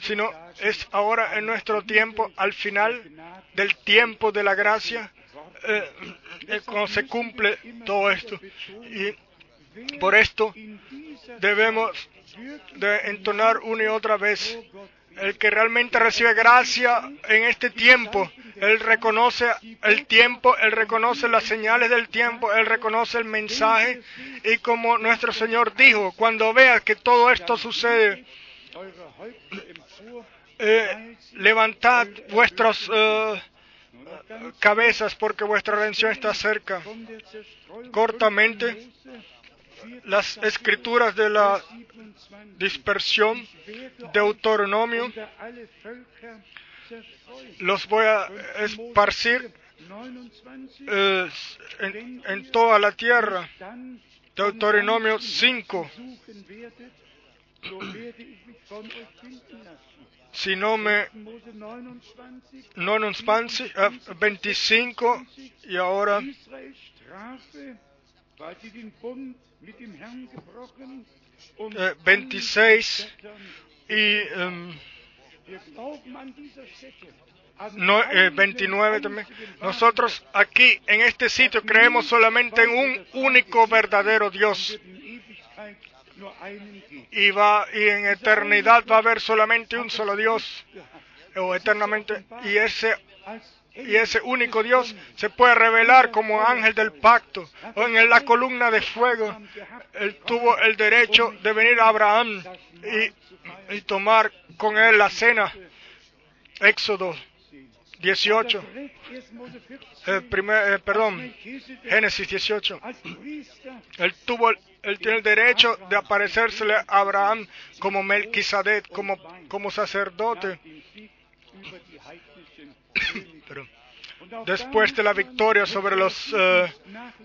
sino es ahora en nuestro tiempo, al final del tiempo de la gracia, eh, eh, cuando se cumple todo esto. Y por esto debemos de entonar una y otra vez. El que realmente recibe gracia en este tiempo, él reconoce el tiempo, él reconoce las señales del tiempo, él reconoce el mensaje y como nuestro Señor dijo, cuando veas que todo esto sucede, eh, levantad vuestras eh, cabezas porque vuestra redención está cerca. Cortamente, las escrituras de la dispersión, Deuteronomio, los voy a esparcir eh, en, en toda la tierra. Deuteronomio 5. Si no me no nos pansi, eh, 25 y ahora 26 y em, no, eh, 29 también. Nosotros aquí en este sitio creemos solamente en un único verdadero Dios. Y, va, y en eternidad va a haber solamente un solo Dios. O eternamente. Y ese, y ese único Dios se puede revelar como ángel del pacto. O en la columna de fuego. Él tuvo el derecho de venir a Abraham y, tomar con él la cena. Éxodo 18. Eh, perdón, Génesis 18. Él tuvo, él tiene el derecho de aparecérsele a Abraham como Melquisedec, como sacerdote. Después de la victoria sobre los eh,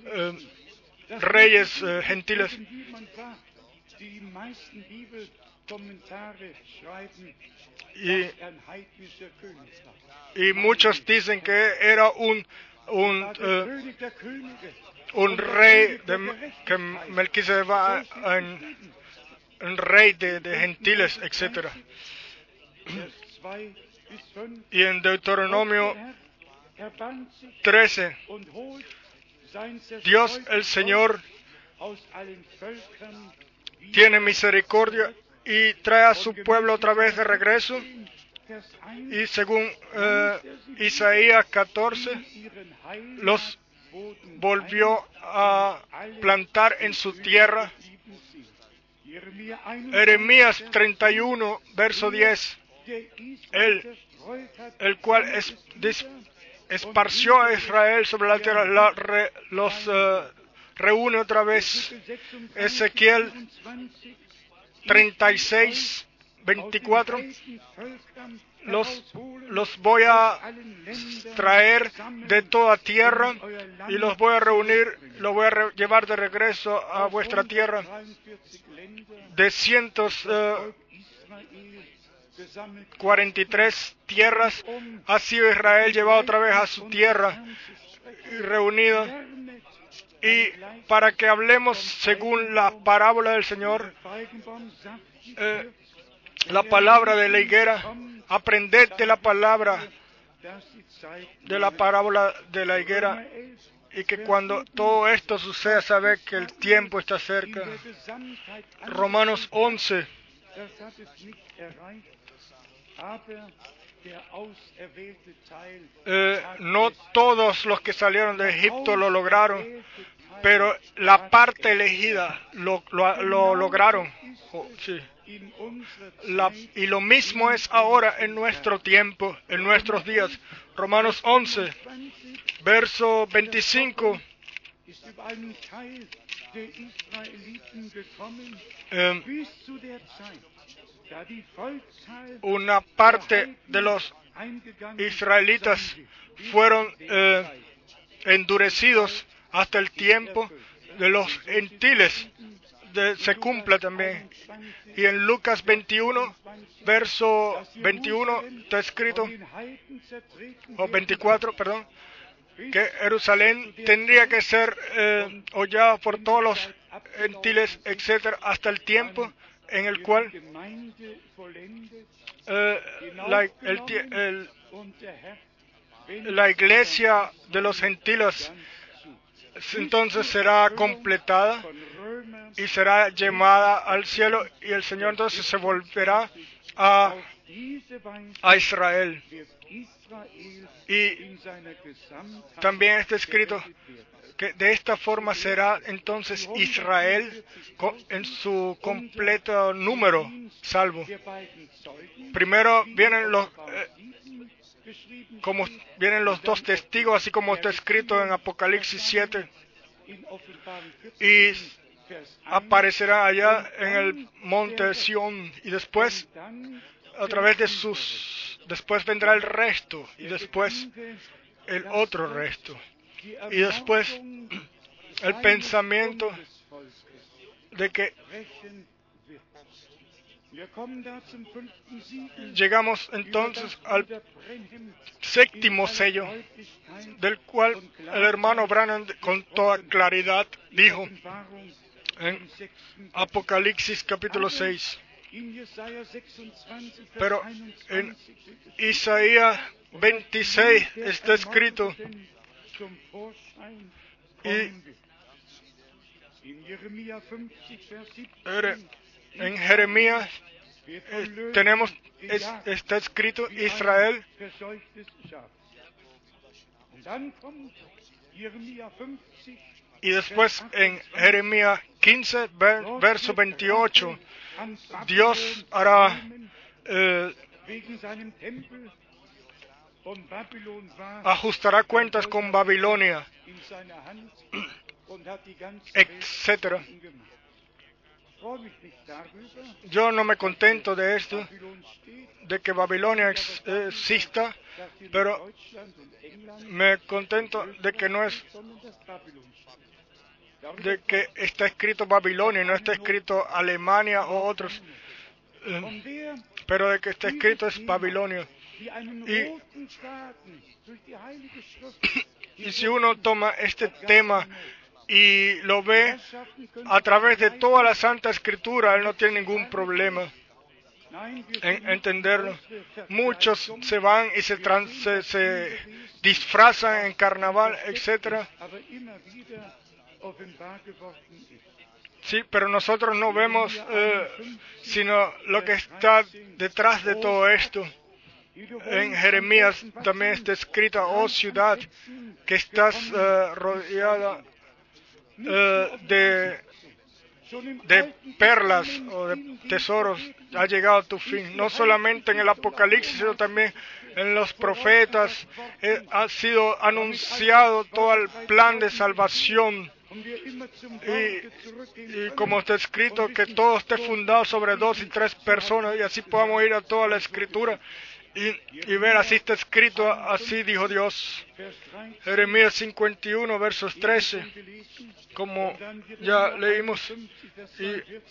eh, reyes eh, gentiles. Y, y muchos dicen que era un un, un rey de, que Melquisedec va un rey de, de gentiles, etc. Vers 2 bis 5. Y en Deuteronomio Der Herr erbarmt sich 13, und holt sein Dios el Señor tiene misericordia y trae a su pueblo otra vez de regreso. Vers 1 Y según eh, Isaías 14, ihren Heimat los volvió a plantar en su tierra. geblieben sind. Jeremia 21, Jeremías 31, verso 10, hat, el cual es, dis- esparció a Israel sobre la tierra, los eh, reúne otra vez. Ezequiel 26, 36, 24, aus den heiden Völkern los, los voy a traer de toda tierra y los voy a reunir, los voy a llevar de regreso a vuestra tierra. 143 Länder, De cientos eh, 43 tierras. Ha sido Israel llevado otra vez a su tierra y reunido y para que hablemos según la parábola del Señor, eh, la palabra de la higuera, aprended de la palabra de la parábola de la higuera y que cuando todo esto suceda saber que el tiempo está cerca. Romanos 11, eh, no todos los que salieron de Egipto lo lograron, pero la parte elegida lo, lo- lo lograron. Oh, sí. La- y lo mismo es ahora en nuestro tiempo, en nuestros días. Romanos 11, 20 verso 25. ist über einen Teil der Israeliten gekommen, eh, una parte de los israelitas fueron eh, endurecidos hasta el tiempo de los gentiles. se cumple también. Y en Lucas 21, verso 21, está escrito, o 24, perdón, que Jerusalén tendría que ser eh, por todos los gentiles, etcétera, hasta el tiempo en el cual eh, la, la iglesia de los gentiles entonces será completada y será llamada al cielo y el Señor entonces se volverá a, a Israel. Y también está escrito. De esta forma será entonces Israel en su completo número salvo. Primero vienen los eh, como vienen los dos testigos, así como está escrito en Apocalipsis 7, in Offenbarung 14, y Vers 1, aparecerá allá en el monte Sión, y después a través de sus, después vendrá el resto, y después el otro resto, y después el pensamiento de que llegamos entonces al séptimo sello, del cual el hermano Branham con toda claridad dijo en Apocalipsis capítulo 6. in Jesaja 26, Vers Pero 21 en Isaías 26 der está escrito, Y- kommen wird. In Jeremia 50, Vers 17 Ere- en Jeremías eh, tenemos, es- está escrito Israel verseuchtes Schaf. Und dann kommt Jeremia 50, y después en Jeremías 15, ver- verso wird 28, Rache an Babylon Dios hará eh, ajustará cuentas con Babilonia, etc. Yo no me contento de esto, de que Babilonia ex- exista, Pero- me contento de que no es de que está escrito Babilonia y no está escrito Alemania o otros, eh, pero de que está escrito es Babilonia. Y- si uno toma este tema y lo ve a través de toda la Santa Escritura, él no tiene ningún problema en entenderlo. Muchos se van y se, tran- se, se disfrazan en carnaval, etc. Sí, pero nosotros no vemos eh, sino lo que está detrás de todo esto. En Jeremías también está escrito, oh ciudad, que estás eh, rodeada eh, de, perlas o de tesoros, ha llegado a tu fin. No solamente en el Apocalipsis, sino también en los profetas eh, ha sido anunciado todo el plan de salvación. Y, y como está escrito, que todo esté fundado sobre dos y tres personas y así podamos ir a toda la escritura y, ver, así está escrito, así dijo Dios. Vers 13 Jeremías 51, versos 13, gelesen, como ya leímos, 50, Vers y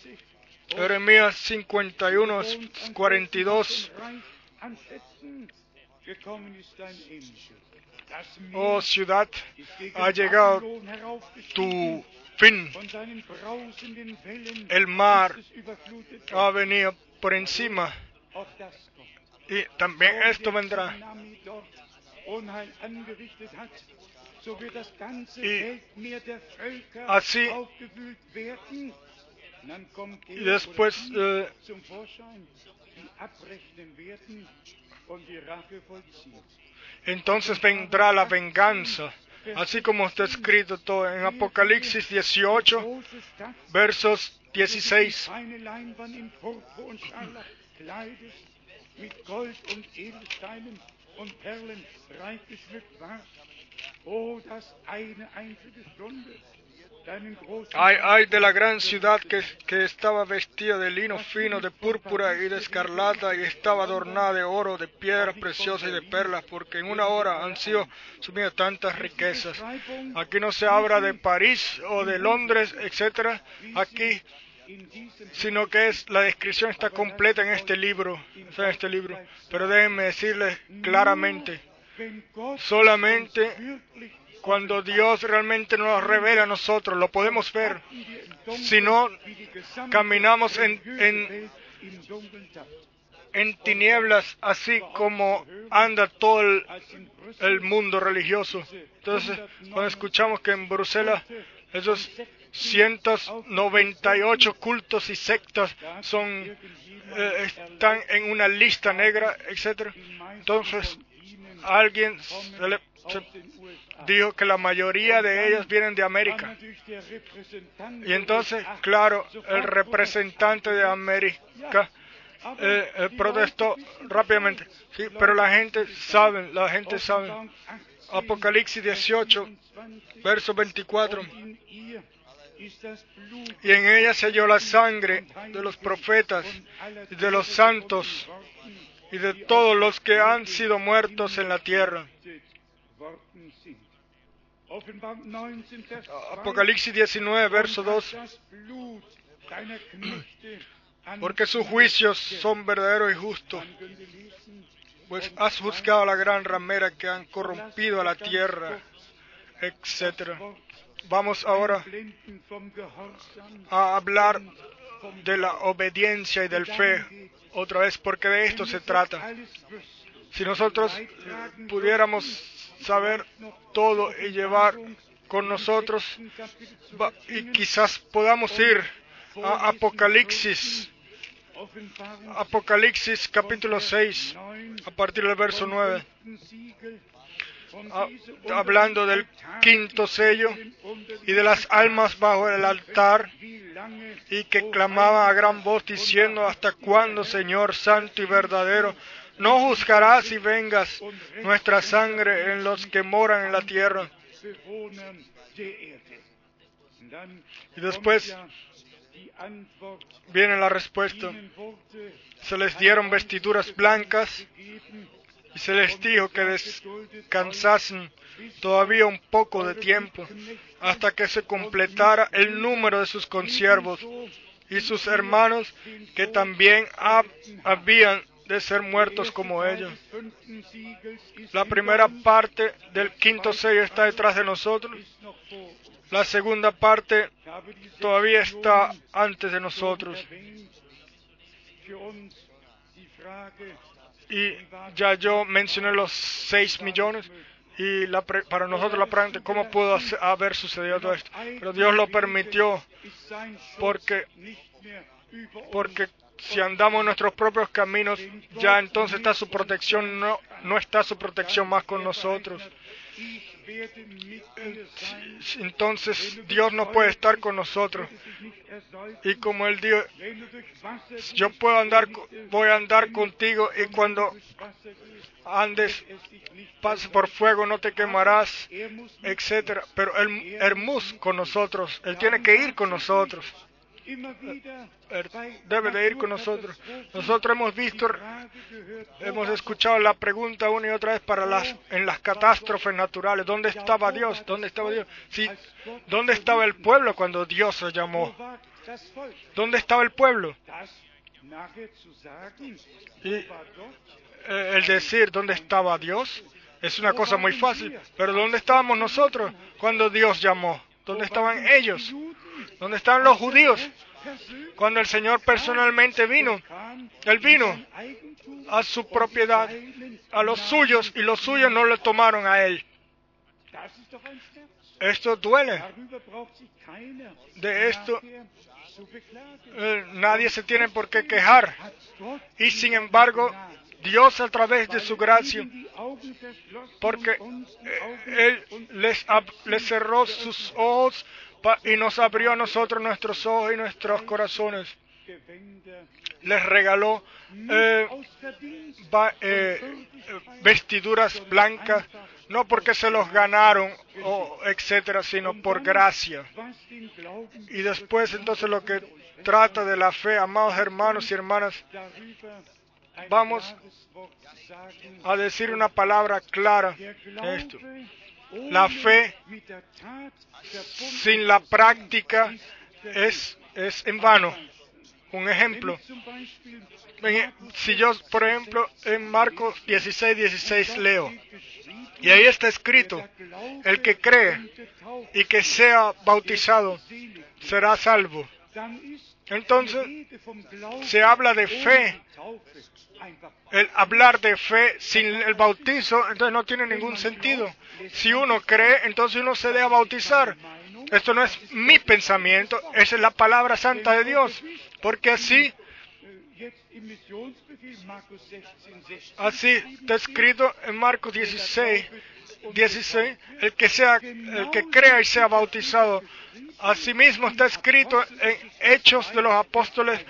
42. Jeremías 51, 42, Reich an Schätzen gekommen ist dein Ende. Das oh ciudad, ha llegado tu fin, el mar ha venido por encima. Y también esto vendrá. Y así- Y después eh, entonces vendrá la venganza, así como está escrito todo en Apocalipsis 18, Große Stadt, versos die 16. Mit Gold und Edelsteinen und Perlen reich geschmückt. Oh, dass eine einzige Stunde Ay, ay de la gran ciudad que, que estaba vestida de lino fino, de púrpura y de escarlata, y estaba adornada de oro, de piedras preciosas y de perlas, porque en una hora han sido sumidas tantas riquezas. Aquí no se habla de París o de Londres, etcétera, aquí, sino que es la descripción está completa en este libro, en este libro. Pero déjenme decirles claramente, solamente cuando Dios realmente nos revela a nosotros, lo podemos ver. Si no, caminamos en, en, tinieblas, así como anda todo el, el mundo religioso. Entonces, cuando escuchamos que en Bruselas esos 198 cultos y sectas son eh, están en una lista negra, etcétera, entonces alguien dijo que la mayoría de ellas vienen de América. Y entonces, claro, el representante de América eh, eh, protestó rápidamente. Pero la gente sabe, la gente sabe. Apocalipsis 18, verso 24. Y en ella se halló la sangre de los profetas y de los santos y de todos los que han sido muertos en la tierra. Apocalipsis 19, verso 2. Porque sus juicios son verdaderos y justos, pues has juzgado a la gran ramera que han corrompido a la tierra, etc. Vamos ahora a hablar de la obediencia y del fe. Otra vez, porque de esto se trata. Si nosotros pudiéramos saber todo y llevar con nosotros, y quizás podamos ir a Apocalipsis, Apocalipsis capítulo 6, a partir del verso 9, a- hablando del quinto sello y de las almas bajo el altar y que clamaban a gran voz diciendo, ¿hasta cuándo, Señor Santo y verdadero, no juzgarás y vengas nuestra sangre en los que moran en la tierra? Y después viene la respuesta. Se les dieron vestiduras blancas y se les dijo que descansasen todavía un poco de tiempo hasta que se completara el número de sus consiervos y sus hermanos que también hab- habían de ser muertos como ellos. La primera parte del quinto sello está detrás de nosotros. La segunda parte todavía está antes de nosotros. Y ya yo mencioné los 6 millones. Y la pre- para nosotros la pregunta, ¿cómo pudo haber sucedido todo esto? Pero Dios lo permitió porque, porque si andamos nuestros propios caminos, ya entonces está su protección, no, no está su protección más con nosotros. Entonces Dios no puede estar con nosotros. Y como Él dijo, yo puedo andar, voy a andar contigo y cuando andes, pases por fuego, no te quemarás, Er etcétera. Pero Él, Hermus con nosotros, Él tiene que ir con nosotros. Bei debe de ir con nosotros. Nosotros hemos visto, hemos escuchado la pregunta una y otra vez para las, en las catástrofes naturales. ¿Dónde estaba Dios? ¿Dónde estaba Dios? Sí, ¿dónde estaba el pueblo cuando Dios se llamó? ¿Dónde estaba el pueblo? Y eh, el decir dónde estaba Dios es una cosa muy fácil. Pero ¿dónde estábamos nosotros cuando Dios llamó? ¿Dónde estaban ellos? ¿Dónde estaban los judíos? Cuando el Señor personalmente vino, Él vino a su propiedad, a los suyos, y los suyos no le tomaron a Él. Esto duele. De esto eh, nadie se tiene por qué quejar. Y sin embargo, Dios a través de su gracia, porque eh, Él les, cerró sus ojos y nos abrió a nosotros nuestros ojos y nuestros corazones. Les regaló eh, eh, eh, vestiduras blancas, no porque se los ganaron o etcétera, sino por gracia. Y después entonces lo que trata de la fe, amados hermanos y hermanas, Vamos a decir una palabra clara de esto. La fe sin la práctica es, es en vano. Un ejemplo, si yo, por ejemplo, en Marcos 16, 16 leo, y ahí está escrito, el que cree y que sea bautizado será salvo. Entonces, se habla de fe. El hablar de fe sin el bautizo, entonces no tiene ningún sentido. Si uno cree, entonces uno se deja bautizar. Esto no es mi pensamiento, esa es la palabra santa de Dios. Porque así, jetzt im Missionsbefehl Markus 16, 16 así está escrito en Marcos 16, 16, el que sea, el que crea y sea bautizado. Asimismo está escrito en Hechos de los Apóstoles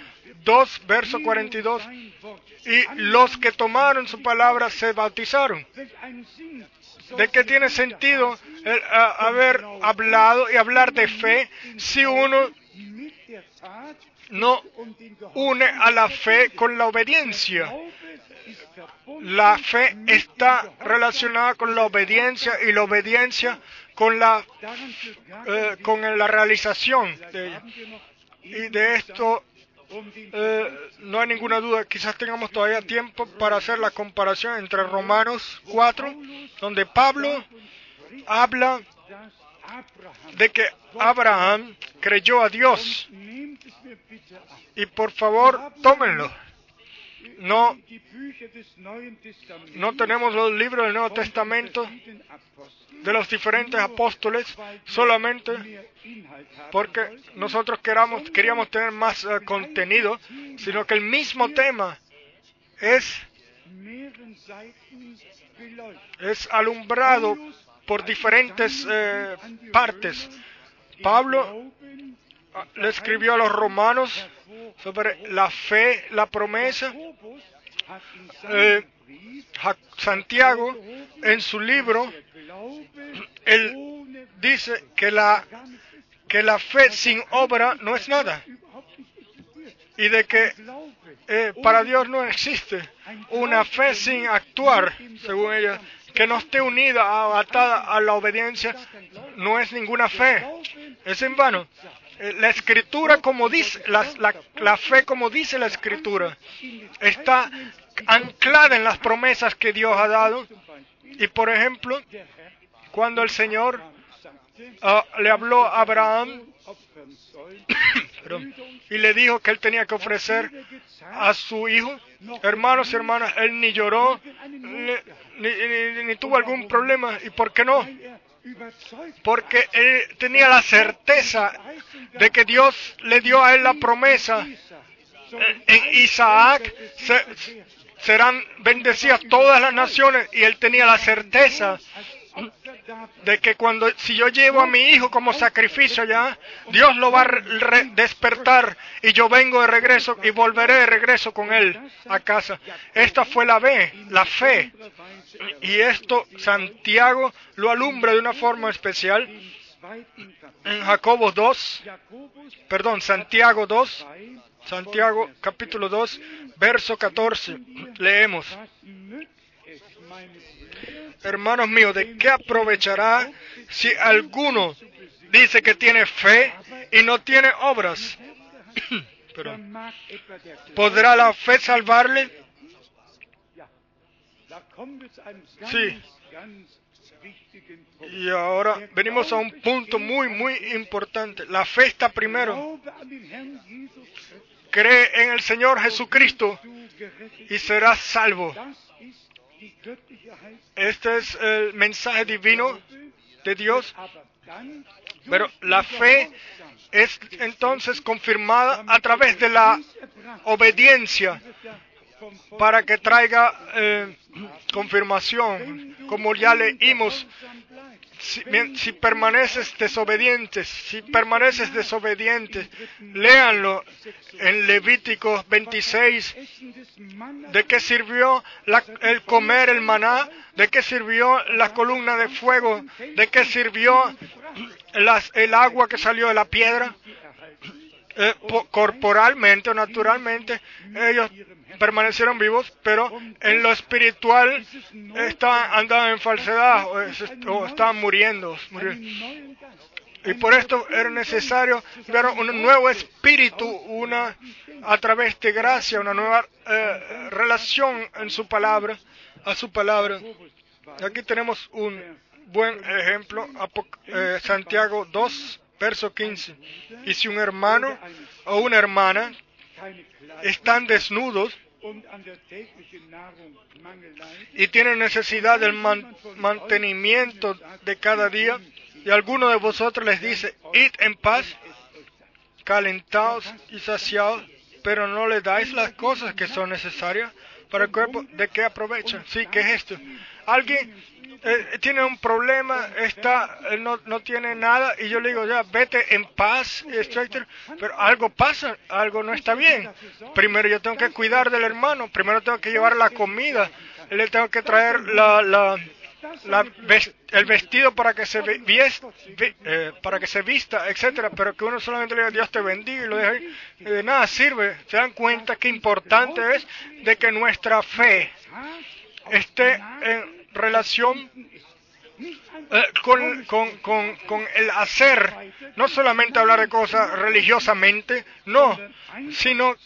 2, verso 42, sein Wort. y los que tomaron su palabra se bautizaron. ¿De qué tiene sentido haber hablado y hablar de fe si uno no une a la fe con la obediencia? La fe está relacionada con la obediencia y la obediencia con la, eh, con la realización de Y de esto eh, no hay ninguna duda. Quizás tengamos todavía tiempo para hacer la comparación entre Romanos 4, donde Pablo habla de que Abraham creyó a Dios. Y por favor, tómenlo. No, no tenemos los libros del Nuevo Testamento de los diferentes apóstoles solamente porque nosotros queramos, queríamos tener más eh, contenido, sino que el mismo tema es, es alumbrado por diferentes eh, partes. Pablo ah, le escribió a los romanos sobre la fe, la promesa. Eh, Santiago, en su libro, él dice que la, que la fe sin obra no es nada y de que eh, para Dios no existe una fe sin actuar, según ella, que no esté unida, atada a la obediencia, no es ninguna fe, es en vano. Eh, La escritura como dice, la, fe como dice la escritura, está anclada en las promesas que Dios ha dado. Y por ejemplo, cuando el Señor ah, le habló a Abraham y le dijo que él tenía que ofrecer a su hijo, hermanos y hermanas, él ni lloró, ni, tuvo algún problema. ¿Y por qué no? Porque él tenía la certeza de que Dios le dio a él la promesa. Eh, En Isaac se- serán bendecidas todas las naciones y él tenía la certeza de que cuando si yo llevo a mi hijo como sacrificio ya, Dios lo va a despertar y yo vengo de regreso y volveré de regreso con él a casa. Esta fue la fe, la fe. Y esto Santiago lo alumbra de una forma especial en Jacobo 2, perdón, Santiago 2, Santiago capítulo 2, verso 14. Leemos. Hermanos míos, ¿de qué aprovechará si alguno dice que tiene fe y no tiene obras? Perdón. ¿Podrá la fe salvarle? Sí. Y ahora venimos a un punto muy, muy importante. La fe está primero. Cree en el Señor Jesucristo y serás salvo. Este es el mensaje divino de Dios. Pero la fe es entonces confirmada a través de la obediencia para que traiga eh, confirmación. Como ya leímos, si, permaneces desobedientes, si permaneces desobedientes, léanlo en Levíticos 26. ¿De qué sirvió la- el comer el maná? ¿De qué sirvió la columna de fuego? ¿De qué sirvió el agua que salió de la piedra? Eh, po- corporalmente o naturalmente ellos permanecieron vivos, pero en lo espiritual estaban, andaban en falsedad o, es- o estaban muriendo. Y por esto era necesario ver un nuevo espíritu, una a través de gracia, una nueva eh, relación en su palabra, a su palabra. Aquí tenemos un buen ejemplo, eh, Santiago 2, verso 15. Y si un hermano o una hermana están desnudos y tienen necesidad del man- mantenimiento de cada día, y alguno de vosotros les dice, id en paz, calentados y saciados, pero no le dais las cosas que son necesarias para el cuerpo, ¿de qué aprovecha? Sí, ¿qué es esto? Alguien eh, tiene un problema, está, no, no tiene nada, y yo le digo, ya, vete en paz, pero algo pasa, algo no está bien. Primero yo tengo que cuidar del hermano, primero tengo que llevar la comida, le tengo que traer la, la, la el vestido para que se vi- vies- vi- eh, para que se vista, etcétera, pero que uno solamente le diga Dios te bendiga y lo deja ahí, de nada sirve. Se dan cuenta qué importante es de que nuestra fe esté en relación eh, con, con, con, con el hacer, no solamente hablar de cosas religiosamente, no, sino,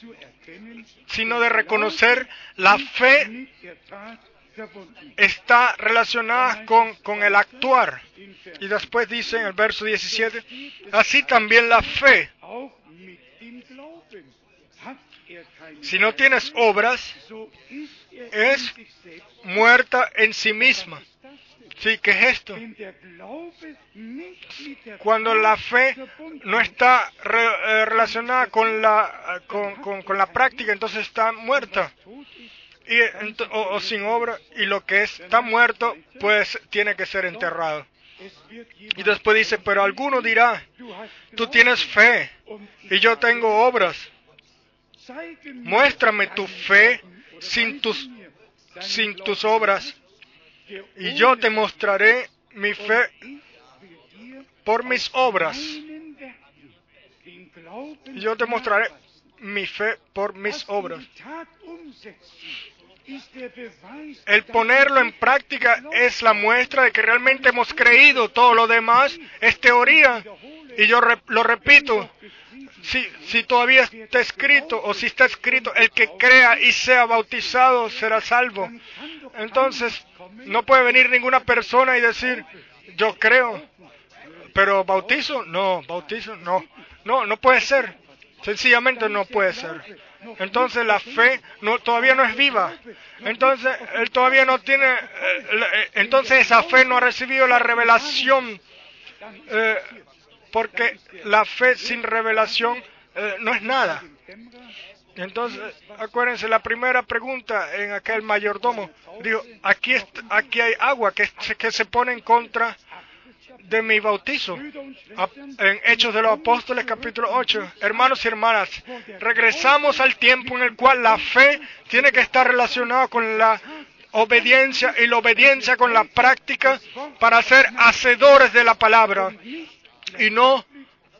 sino de reconocer la fe está relacionada con, con el actuar. Y después dice en el verso 17, así también la fe. Si no tienes obras, es muerta en sí misma. Sí, ¿qué es esto? Cuando la fe no está eh, relacionada con la, con, con- la práctica, entonces está muerta. Y, o, o sin obra, y lo que está muerto, pues tiene que ser enterrado. Y después dice, pero alguno dirá, tú tienes fe y yo tengo obras. Muéstrame tu fe sin tus, obras y yo te mostraré mi fe por mis obras. Yo te mostraré mi fe por mis obras. El ponerlo en práctica es la muestra de que realmente hemos creído. Todo lo demás es teoría. Y yo lo repito, si, si todavía está escrito o si está escrito, el que crea y sea bautizado será salvo. Entonces, no puede venir ninguna persona y decir, yo creo, pero bautizo, no, bautizo, no. No, no puede ser. Sencillamente no puede ser. Entonces la fe no, todavía no es viva. Entonces él todavía no tiene, eh, eh, entonces esa fe no ha recibido la revelación, eh, porque la fe sin revelación no es nada. Entonces, acuérdense, la primera pregunta en aquel mayordomo, dijo, aquí, aquí hay agua que, que se pone en contra de mi bautizo. En Hechos de los Apóstoles capítulo 8. Hermanos y hermanas, regresamos al tiempo en el cual la fe tiene que estar relacionada con la obediencia y la obediencia con la práctica para ser hacedores de la palabra y no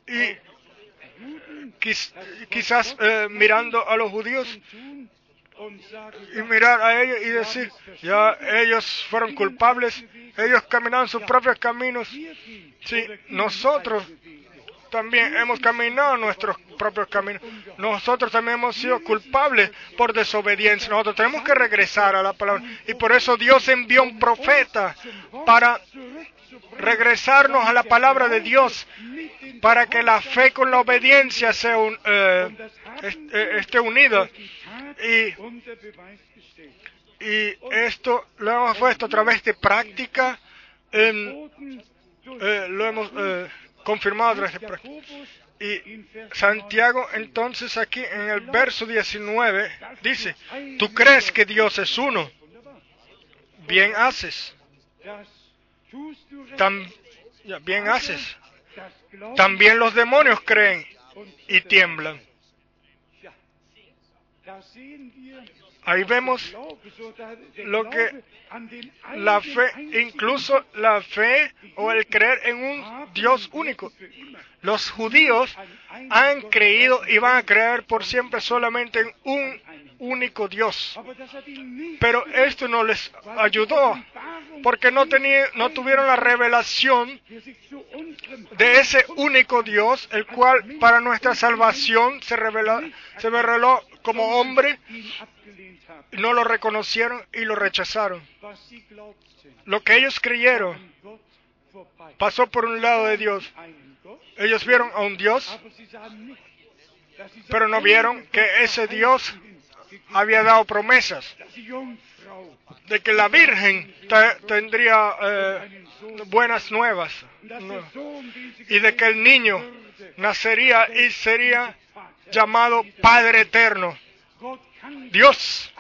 y quiz- quizás eh, mirando a los judíos y mirar a ellos y decir, ya ellos fueron culpables, ellos caminaron sus propios caminos. Sí, nosotros también hemos caminado nuestros propios caminos. Nosotros también hemos sido culpables por desobediencia. Nosotros tenemos que regresar a la palabra. Y por eso Dios envió un profeta para regresarnos a la palabra de Dios, para que la fe con la obediencia sea un, eh, eh, esté unida. Y y esto lo hemos puesto a través de práctica, eh, lo hemos eh, confirmado a través de práctica. Y Santiago entonces aquí en el verso 19 dice, tú crees que Dios es uno, bien haces, bien haces. También los demonios creen y tiemblan. Ahí vemos lo que la fe, incluso la fe o el creer en un Dios único. Los judíos han creído y van a creer por siempre solamente en un único Dios. Pero esto no les ayudó porque no, tenía, no tuvieron la revelación de ese único Dios, el cual para nuestra salvación se se reveló como hombre, no lo reconocieron y lo rechazaron. Lo que ellos creyeron pasó por un lado de Dios. Ellos vieron a un Dios, pero no vieron que ese Dios había dado promesas de que la Virgen te- tendría eh, buenas nuevas y de que el niño nacería y sería llamado Padre Eterno. Dios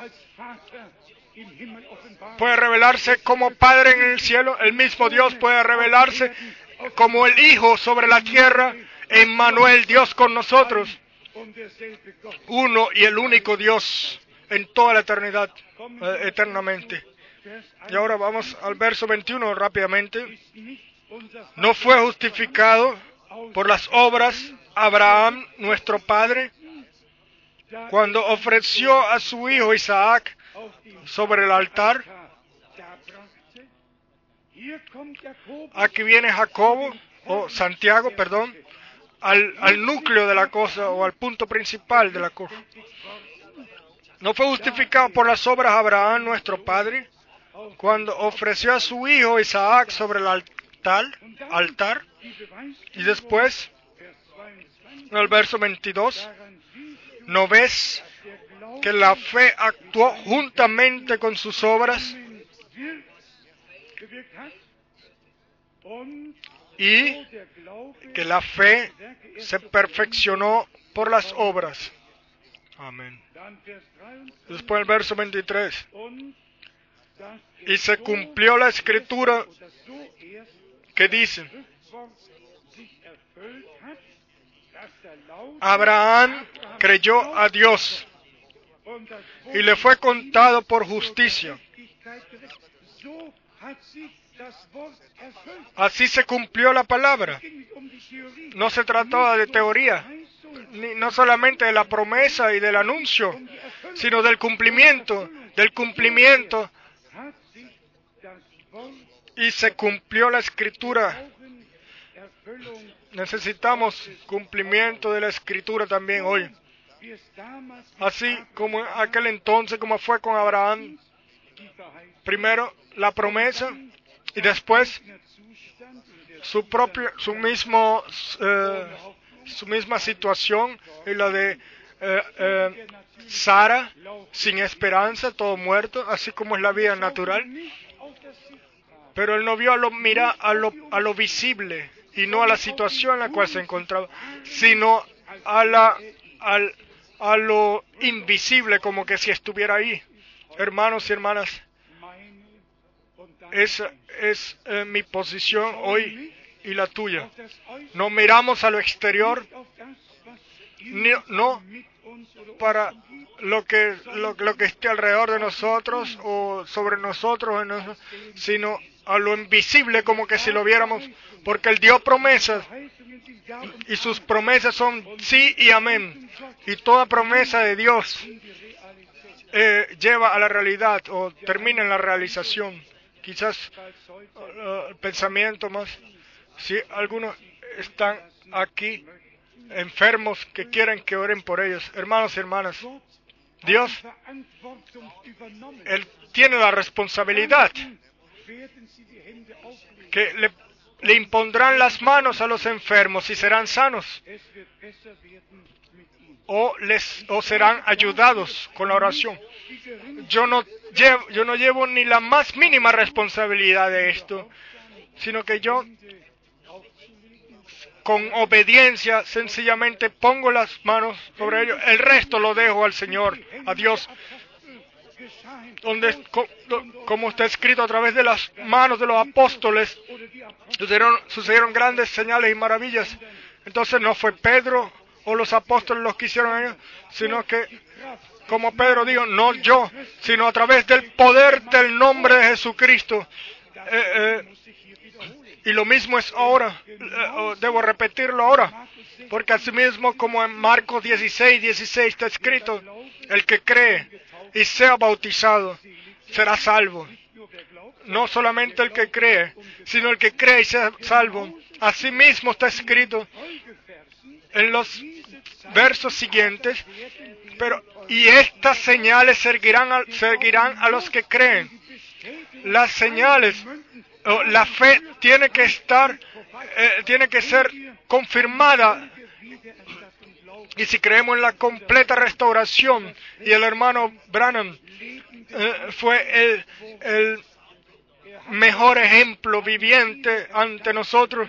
puede revelarse como Padre en el cielo, el mismo Dios puede revelarse como el Hijo sobre la tierra, Emmanuel, Dios con nosotros, uno y el único Dios en toda la eternidad, eh, eternamente. Y ahora vamos al verso 21 rápidamente. No fue justificado por las obras Abraham, nuestro padre, cuando ofreció a su hijo Isaac sobre el altar. Aquí viene Jacobo, o Santiago, perdón, al, al núcleo de la cosa o al punto principal de la cosa. No fue justificado por las obras Abraham, nuestro padre, cuando ofreció a su hijo Isaac sobre el altar, altar y después, en el verso 22, ¿no ves que la fe actuó juntamente con sus obras y que la fe se perfeccionó por las obras? Amén. Después el verso 23. Y se cumplió la escritura que dice, Abraham creyó a Dios y le fue contado por justicia. Así se cumplió la palabra. No se trataba de teoría, ni, no solamente de la promesa y del anuncio, sino del cumplimiento, del cumplimiento. Y se cumplió la escritura Necesitamos cumplimiento de la escritura también hoy. Así como aquel entonces, como fue con Abraham, primero la promesa y después su propio, su mismo, eh, su misma situación y la de eh, eh, Sara, sin esperanza, todo muerto, así como es la vida natural. Pero él no vio a lo, mira, a lo, a lo visible y no a la situación en la cual se encontraba, sino a, la, al, a lo invisible, como que si estuviera ahí. Hermanos y hermanas, esa es eh, mi posición hoy y la tuya. No miramos a lo exterior no oder para lo que, lo, lo que esté alrededor de nosotros o sobre nosotros, sino a lo invisible como que si lo viéramos, porque Él dio promesas y sus promesas son sí y amén. Y toda promesa de Dios eh, lleva a la realidad o termina en la realización. Quizás el pensamiento más, si algunos están aquí enfermos que quieren que oren por ellos, hermanos y hermanas, Dios, Él tiene la responsabilidad que le, impondrán las manos a los enfermos y serán sanos o, les, o serán ayudados con la oración. Yo no, llevo, yo no llevo ni la más mínima responsabilidad de esto, sino que yo con obediencia sencillamente pongo las manos sobre ellos. El resto lo dejo al Señor, a Dios, donde, co- do- como está escrito a través de las manos de los apóstoles, sucedieron, grandes señales y maravillas. Entonces no fue Pedro o los apóstoles los que hicieron ellos, sino que, como Pedro dijo, no yo, sino a través del poder del nombre de Jesucristo. Eh, eh, y lo mismo es ahora, eh, debo repetirlo ahora, porque asimismo como en Marcos 16, 16 está escrito, el que cree y sea bautizado será salvo. No solamente el que cree, sino el que cree y sea salvo. Asimismo está escrito en los versos siguientes, pero y estas señales seguirán a, seguirán a los que creen. Las señales, la fe tiene que estar, eh, tiene que ser confirmada. Y si creemos en la completa restauración, y el hermano Branham eh, fue el, mejor ejemplo viviente ante nosotros,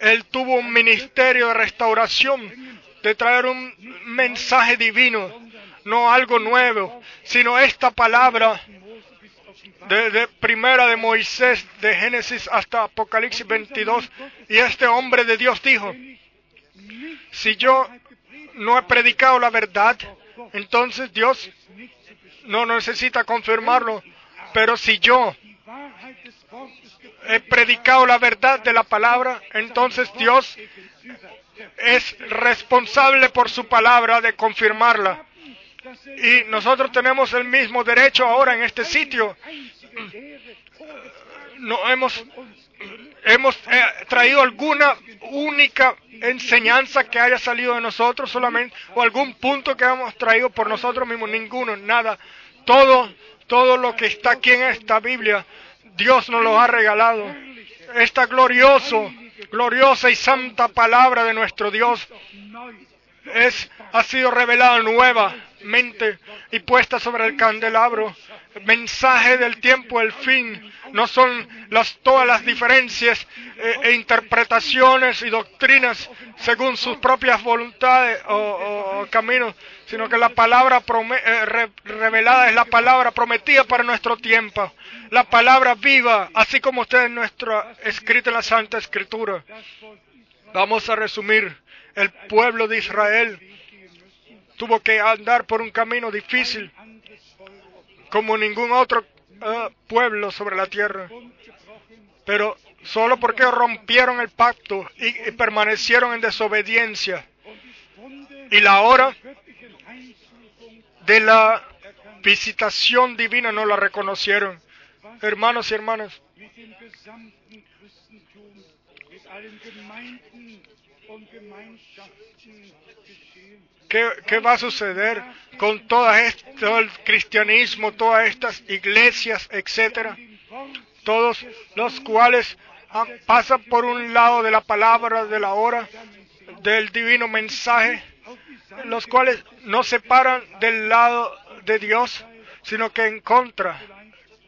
él tuvo un ministerio de restauración, de traer un mensaje divino, no algo nuevo, sino esta palabra de, primera de Moisés, de Génesis hasta Apocalipsis 22, y este hombre de Dios dijo, si yo no he predicado la verdad, entonces Dios no necesita confirmarlo, pero si yo he predicado la verdad de la palabra, entonces Dios es responsable por su palabra de confirmarla. Y nosotros tenemos el mismo derecho ahora en este sitio. No hemos, hemos eh, traído alguna única enseñanza que haya salido de nosotros solamente, o algún punto que hemos traído por nosotros mismos, ninguno, nada. Todo, todo lo que está aquí en esta Biblia, Dios nos lo ha regalado. Esta glorioso, gloriosa y santa palabra de nuestro Dios es, ha sido revelada nuevamente y puesta sobre el candelabro. Mensaje del tiempo, el fin. No son las, todas las diferencias eh, e interpretaciones y doctrinas según sus propias voluntades o, caminos, sino que la palabra eh, re- revelada es la palabra prometida para nuestro tiempo. La palabra viva, así como usted en nuestra escrita en la Santa Escritura. Vamos a resumir. El pueblo de Israel tuvo que andar por un camino difícil como ningún otro eh, pueblo sobre la tierra. Pero solo porque rompieron el pacto y, y permanecieron en desobediencia. Y la hora de la visitación divina no la reconocieron. Hermanos y hermanas, ¿Qué, va a suceder con todo el cristianismo, todas estas iglesias, etcétera? Todos los cuales pasan por un lado de la palabra de la hora, del divino mensaje, los cuales no se paran del lado de Dios, sino que en contra,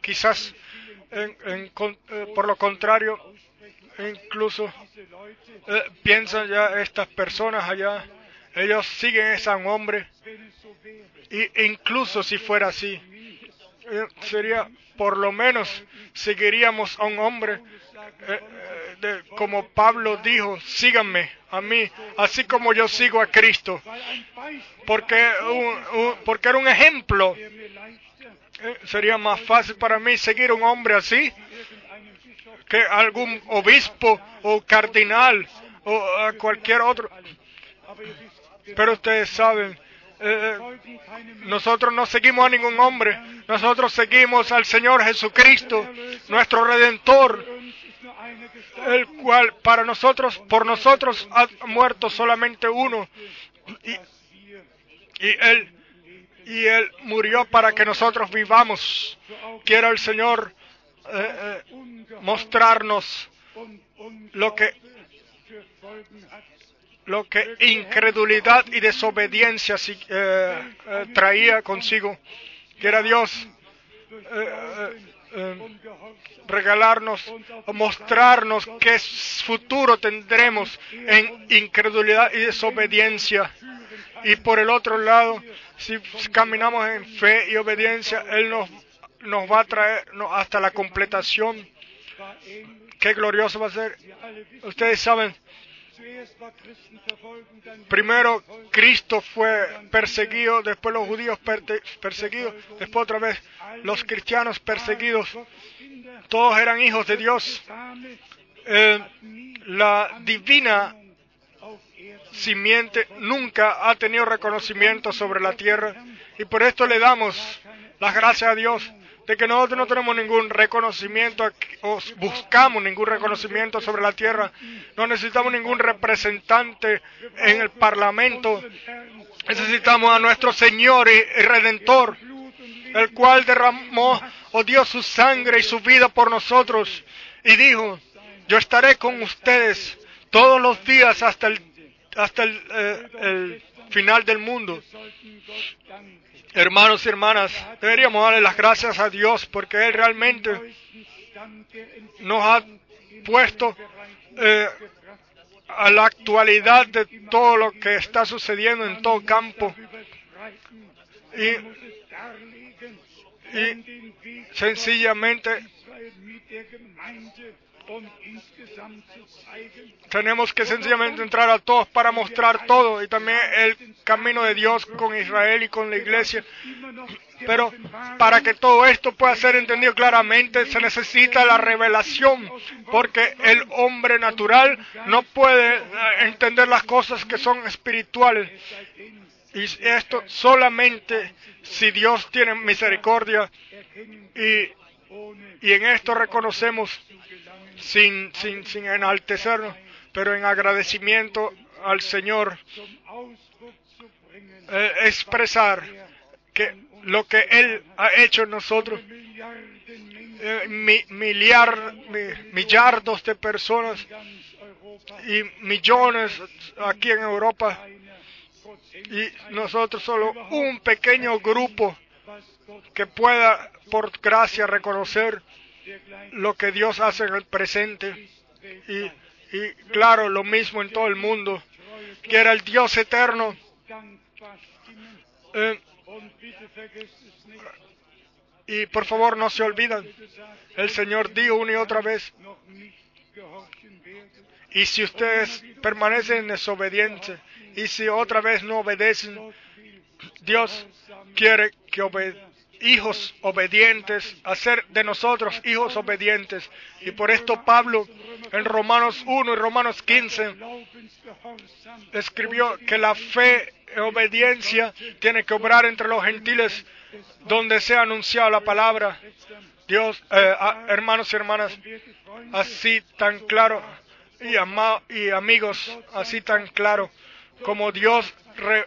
quizás en- eh, por lo contrario, incluso eh, piensan ya estas personas allá, ellos siguen a ese hombre, y incluso si fuera así, eh, sería por lo menos seguiríamos a un hombre eh, eh, como Pablo dijo, síganme a mí, así como yo sigo a Cristo, porque, un- un- porque era un ejemplo. sería más fácil para mí seguir a un hombre así que algún obispo o cardinal o cualquier otro. Pero ustedes saben, eh, keinem nosotros no seguimos a ningún hombre, nosotros seguimos al Señor Jesucristo, nuestro Redentor, el cual para nosotros, por nosotros ha muerto solamente uno, y, él y él murió para que nosotros vivamos. Quiera el Señor eh, eh, mostrarnos lo que. Lo que incredulidad y desobediencia eh, eh, traía consigo. Quiera Dios eh, regalarnos mostrarnos qué futuro tendremos en incredulidad y desobediencia. Y por el otro lado, si caminamos en fe y obediencia, Él nos, nos va a traer hasta la completación. Qué glorioso va a ser. Ustedes saben, primero Cristo fue perseguido, después los judíos perseguidos, después otra vez los cristianos perseguidos. Todos eran hijos de Dios. Eh, la divina simiente nunca ha tenido reconocimiento sobre la tierra y por esto le damos las gracias a Dios de que nosotros no tenemos ningún reconocimiento o buscamos ningún reconocimiento sobre la tierra, no necesitamos ningún representante en el parlamento, necesitamos a nuestro Señor y, Redentor, el cual derramó o dio su sangre y su vida por nosotros y dijo, yo estaré con ustedes todos los días hasta el, hasta el, eh, el final del mundo. Hermanos y hermanas, deberíamos darle las gracias a Dios porque Él realmente nos ha puesto eh, a la actualidad de todo lo que está sucediendo en todo campo y sencillamente Tenemos que sencillamente entrar a todos para mostrar todo y también el camino de Dios con Israel y con la iglesia. Pero para que todo esto pueda ser entendido claramente se necesita la revelación, porque el hombre natural no puede eh, entender las cosas que son espirituales. Y esto solamente si Dios tiene misericordia y, y en esto reconocemos sin, sin, sin enaltecernos, pero en agradecimiento al Señor, eh, expresar que lo que Él ha hecho en nosotros eh, mi- millardos de personas y millones aquí en Europa y nosotros solo un pequeño grupo que pueda por gracia reconocer lo que Dios hace en el presente. Y, claro lo mismo en todo el mundo que era el Dios eterno. Eh, y por favor no se gesagt, el Señor dijo una y otra vez y si ustedes permanecen en desobediencia y si otra vez no obedecen Dios quiere que obe- hijos obedientes, hacer de nosotros hijos obedientes. Y por esto Pablo en Romanos 1 y Romanos 15 Glaubensgehorsam escribió que la fe y obediencia tiene que obrar entre los gentiles donde sea anunciada la palabra. Dios, eh, ah, hermanos y hermanas, así tan claro y, y amigos así tan claro como Dios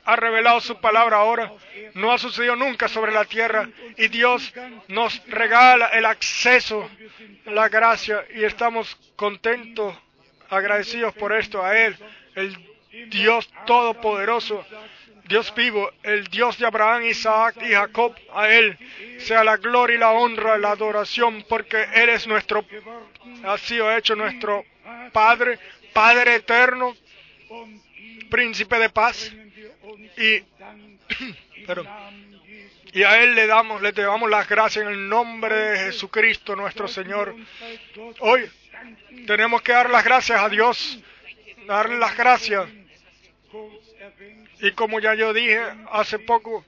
ha revelado su palabra ahora, no ha sucedido nunca sobre la tierra. Y Dios nos regala el acceso, la gracia y estamos contentos, agradecidos por esto a Él, el Dios todopoderoso, Dios vivo, el Dios de Abraham, Isaac y Jacob, a Él sea la gloria y la honra, la adoración, porque Él es nuestro, ha sido hecho nuestro Padre, Padre eterno, príncipe de paz, y, y a Él le damos, le damos las gracias en el nombre de Jesucristo nuestro Señor. Hoy tenemos que dar las gracias a Dios, darle las gracias. Y como ya yo dije hace poco,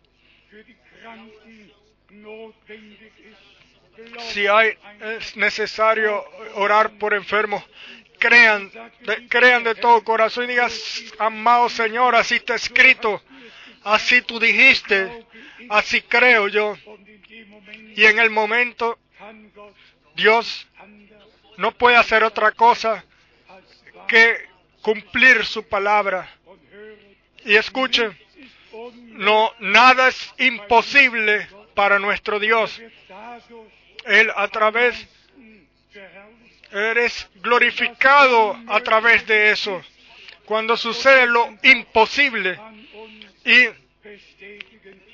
si hay, es necesario orar por enfermos, crean, de, crean de todo corazón y digas, amado Señor, así está escrito, así tú dijiste, así creo yo. Y en el momento Dios no puede hacer otra cosa que cumplir su palabra. Y escuchen, no, nada es imposible para nuestro Dios. Él a través. Eres glorificado a través de eso. Cuando sucede lo imposible y,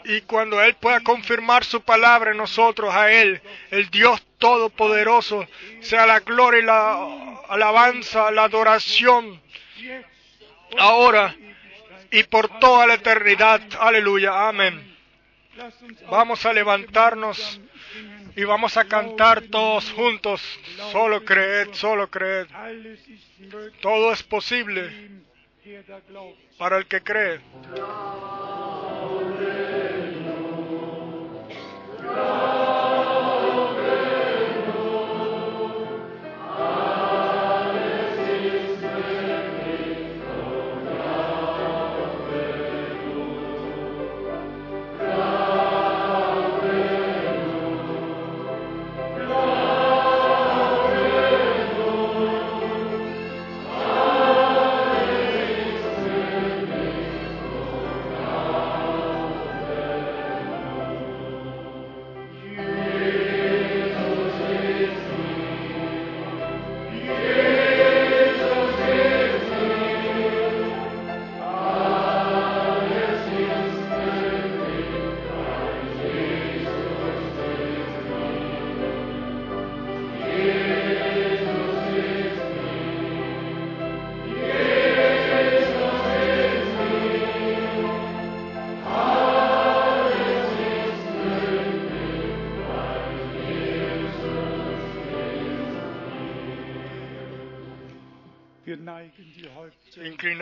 y cuando Él pueda confirmar su palabra en nosotros, a Él, el Dios Todopoderoso, sea la gloria y la alabanza, la adoración, ahora y por toda la eternidad. Aleluya, amén. Vamos a levantarnos. Y vamos a cantar todos juntos. Solo creed, solo creed. Todo es posible para el que cree.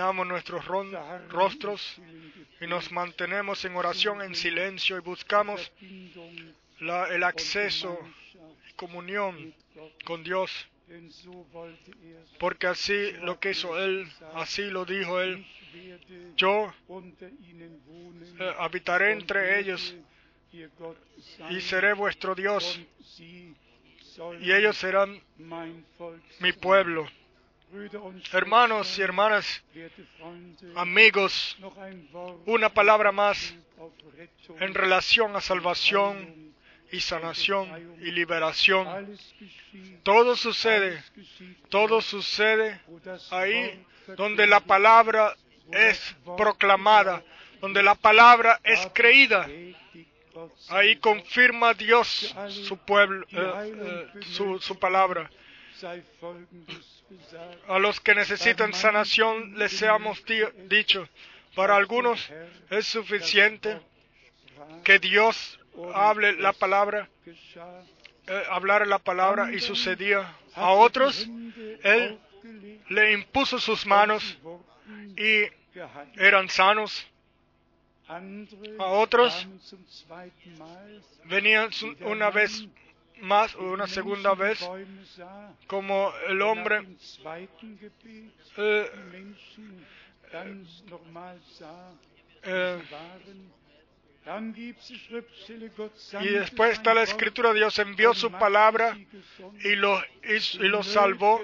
Inclinamos nuestros rostros y nos mantenemos en oración, en silencio y buscamos el acceso y comunión con Dios. Porque así lo que hizo Él, así lo dijo Él. Yo eh, habitaré entre ellos y seré vuestro Dios y ellos serán mi pueblo. Hermanos y hermanas, amigos, una palabra más en relación a salvación y sanación y liberación. Todo sucede, todo sucede ahí donde la palabra es proclamada, donde la palabra es creída. Ahí confirma Dios su pueblo, eh, eh, su, su palabra. A los que necesitan sanación les seamos di- dicho, para algunos es suficiente que Dios hable la palabra, eh, hablar la palabra y sucedía. A otros Él le impuso sus manos y eran sanos. A otros venían una vez más una segunda vez como el hombre eh, eh, y después está la escritura, Dios envió su palabra y los, y, salvó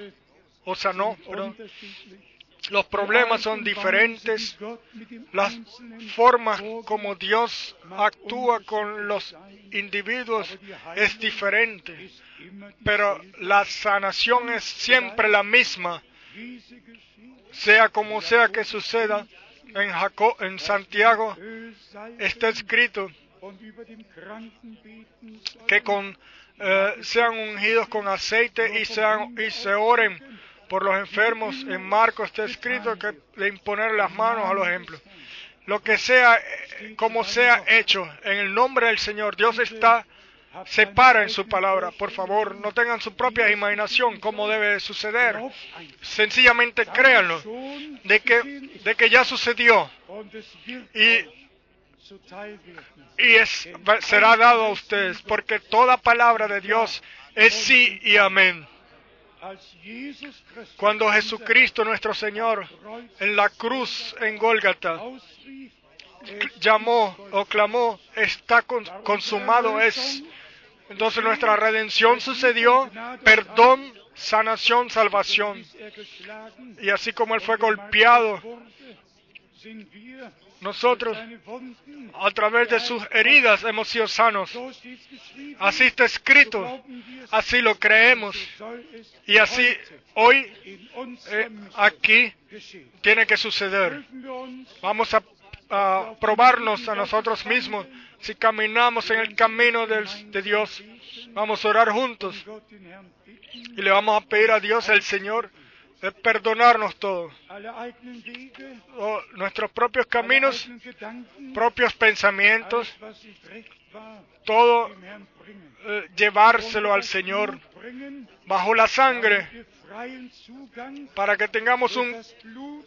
o sanó. unterschiedlich. Los problemas son diferentes. Las formas como Dios actúa con los individuos es diferente. Pero la sanación es siempre la misma, sea como sea que suceda. En, Jaco- en Santiago está escrito que con, eh, sean ungidos con aceite y, sean, y se oren por los enfermos. En Marcos está escrito que de imponer las manos a los ejemplos. Lo que sea, eh, como sea hecho, en el nombre del Señor, Dios está, separa en su palabra. Por favor, no tengan su propia imaginación cómo debe suceder. Sencillamente créanlo, de que, de que ya sucedió y y será dado a ustedes, porque toda palabra de Dios es sí y amén. Cuando Jesucristo nuestro Señor en la cruz en Gólgata llamó o clamó, está con- consumado es. Entonces nuestra redención sucedió, perdón, sanación, salvación. Y así como Él fue golpeado, nosotros a través de sus heridas hemos sido sanos. Así está escrito, así lo creemos. Y así hoy eh, aquí tiene que suceder. Vamos a, probarnos a nosotros mismos si caminamos en el camino de Dios. Vamos a orar juntos y le vamos a pedir a Dios, el Señor, de perdonarnos todo. O nuestros propios caminos, propios pensamientos, todo eh, llevárselo al Señor bajo la sangre para que tengamos un,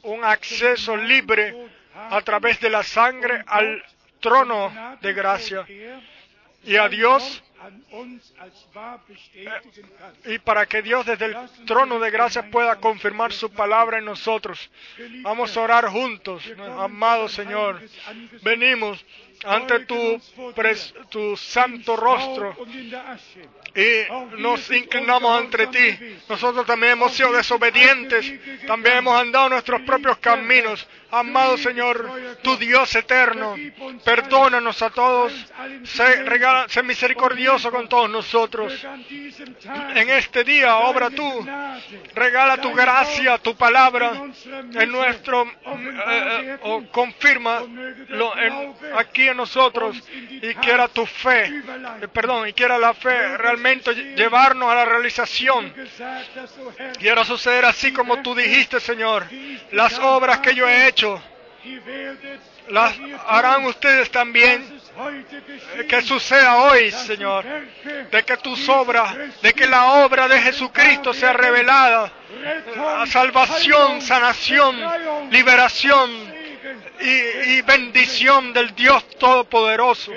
un acceso libre a través de la sangre al trono de gracia. y a Dios y para que Dios desde el trono de gracia pueda confirmar su palabra en nosotros. Vamos a orar juntos, amado Señor. Venimos ante tu, pres- tu santo rostro y nos inclinamos ante ti. Nosotros también hemos sido desobedientes, también hemos andado nuestros propios caminos. Amado Señor, tu Dios eterno, perdónanos a todos, sé, regala- sé misericordioso con todos nosotros. En este día, obra tú, regala tu gracia, tu palabra en nuestro, eh, eh, o confirma lo en- aquí en nosotros y quiera tu fe, eh, perdón, y quiera la fe realmente llevarnos a la realización. Quiera suceder así como tú dijiste, Señor. Las obras que yo he hecho, las harán ustedes también. Que suceda hoy, Señor. De que tus obras, de que la obra de Jesucristo sea revelada. A salvación, sanación, liberación y bendición del Dios Todopoderoso.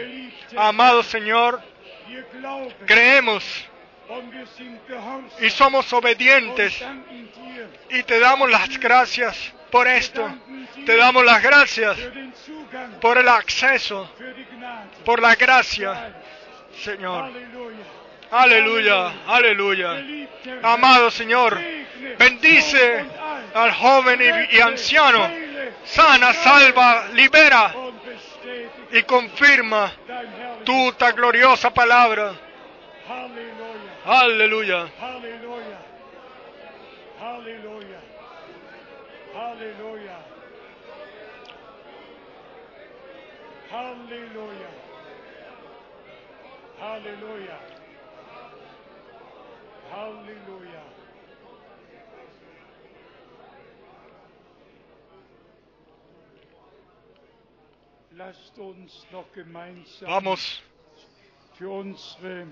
Amado Señor, creemos y somos obedientes y te damos las gracias por esto. Te damos las gracias por el acceso, por la gracia, Señor. Aleluya, aleluya. Amado Señor, bendice al joven y, anciano. Sana, salva, libera y confirma tu tan gloriosa palabra. Aleluya. Halleluja. Halleluja. Halleluja. Halleluja. Halleluja. Lasst uns noch gemeinsam Vamos für unsere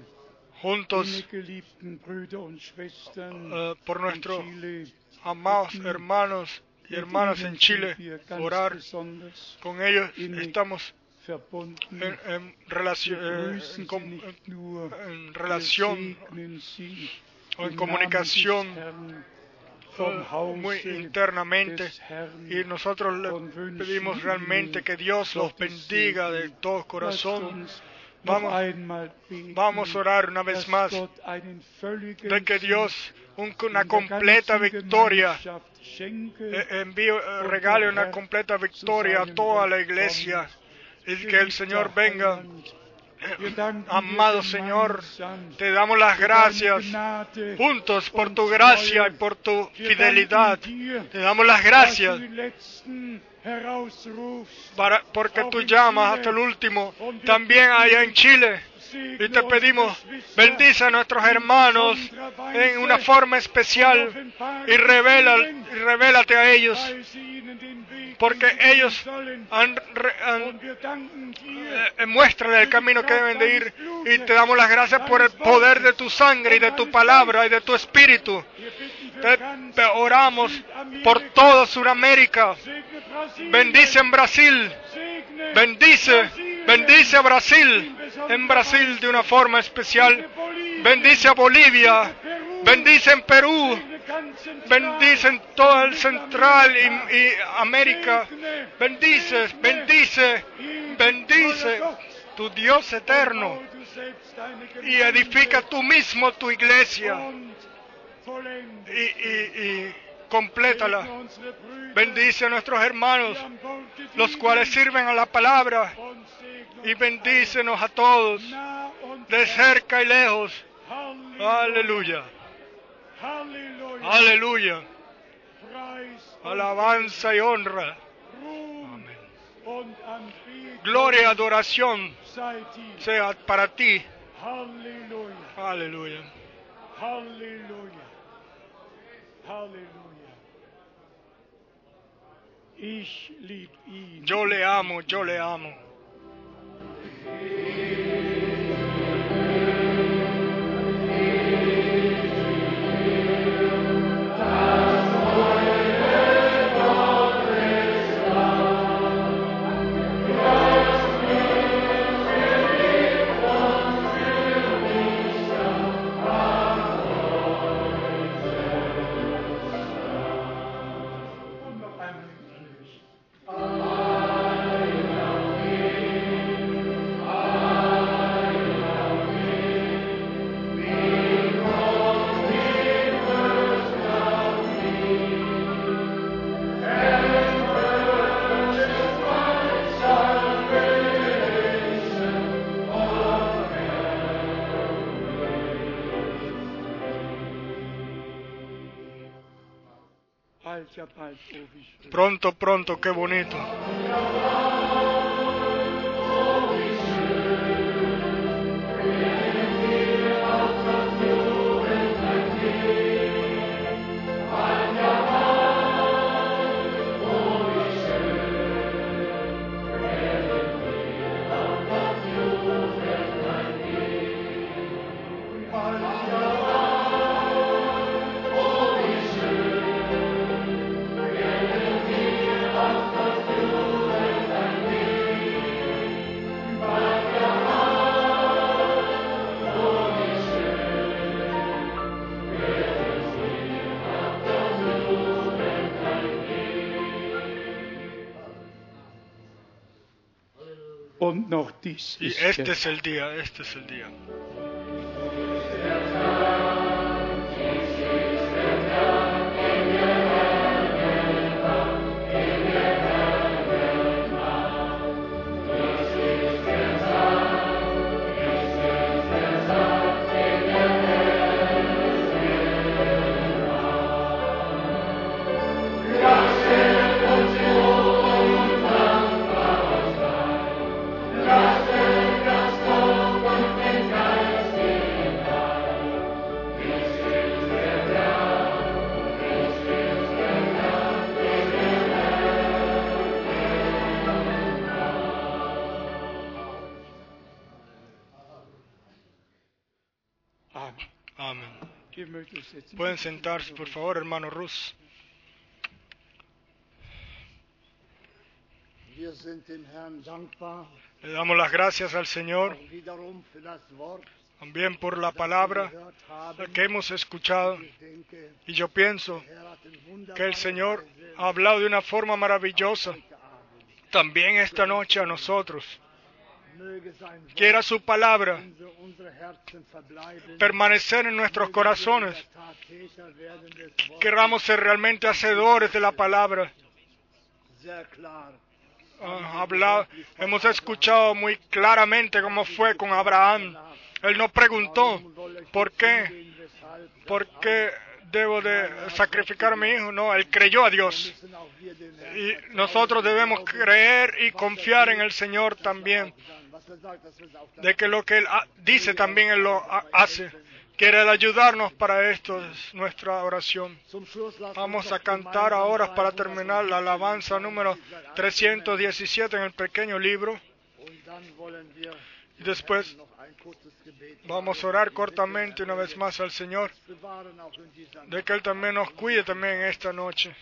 juntos geliebten Brüder und Schwestern eh, por nuestros Chile amados hermanos y hermanas en Chile orar. Con ellos estamos en, relación, o en comunicación eh, muy internamente y nosotros le pedimos realmente que Dios los bendiga de todo corazón. Vamos, vamos a orar una vez más. de que Dios un- una in der completa victoria. eh, eh, regale una completa victoria a toda la iglesia y que el Señor venga. Amado Señor, te damos las gracias juntos por tu gracia y por tu fidelidad. Te damos las gracias porque tú llamas hasta el último. También allá en Chile. Y te pedimos, bendice a nuestros hermanos en una forma especial y, revela, y revélate a ellos, porque ellos han, han eh, muéstrale el camino que deben de ir y te damos las gracias por el poder de tu sangre y de tu palabra y de tu espíritu. Te oramos por toda Sudamérica. Bendice en Brasil. Bendice, bendice a Brasil. En Brasil de una forma especial. Bendice a Bolivia. Bendice en Perú. Bendice en todo el Central y América. Bendice, bendice, bendice tu Dios eterno. Y edifica tú mismo tu iglesia. Y, y, y complétala. Bendice a nuestros hermanos, los cuales sirven a la palabra. Y bendícenos a todos, de cerca y lejos. Aleluya. Aleluya. Alabanza y honra. Gloria y adoración sea para ti. Halleluja, Aleluya. Halleluja, Halleluja. Ich lieb ihn. Yo le amo, yo le amo. Pronto, pronto, qué bonito. Y este es el día, este es el día. Pueden sentarse, por favor, hermano Rus. Le damos las gracias al Señor también por la palabra que hemos escuchado. Y yo pienso que el Señor ha hablado de una forma maravillosa también esta noche a nosotros. Quiera su palabra permanecer en nuestros corazones. Querramos ser realmente hacedores de la palabra. Ah, hemos escuchado muy claramente cómo fue con Abraham. Él no preguntó, ¿por qué? ¿Por qué debo de sacrificar a mi hijo? No, él creyó a Dios. Y nosotros debemos creer y confiar en el Señor también, de que lo que Él ha- dice también Él lo ha- hace. Quiere ayudarnos para esto, es nuestra oración. Vamos a cantar ahora para terminar la alabanza número 317 en el pequeño libro. Y después vamos a orar cortamente una vez más al Señor, de que Él también nos cuide también esta noche.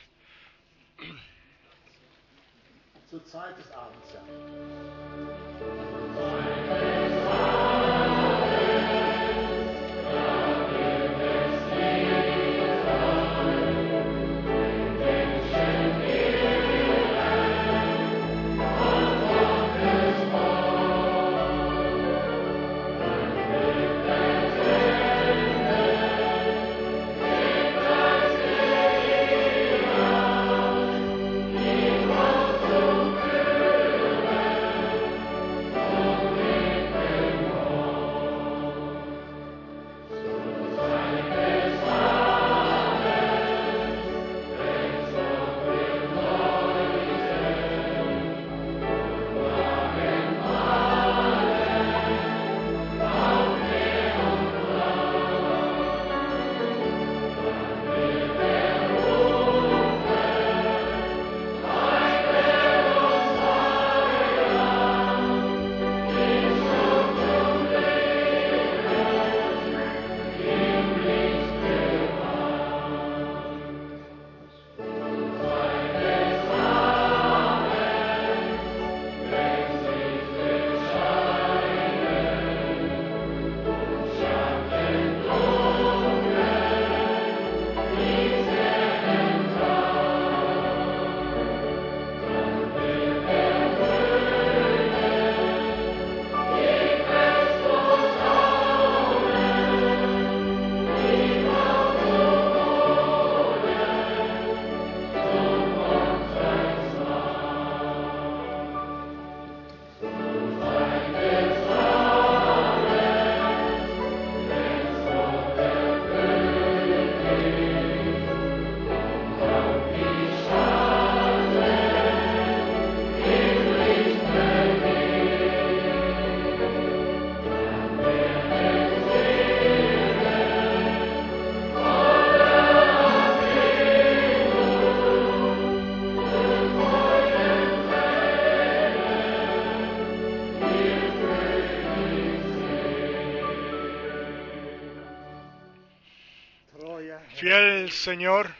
Fiel Señor,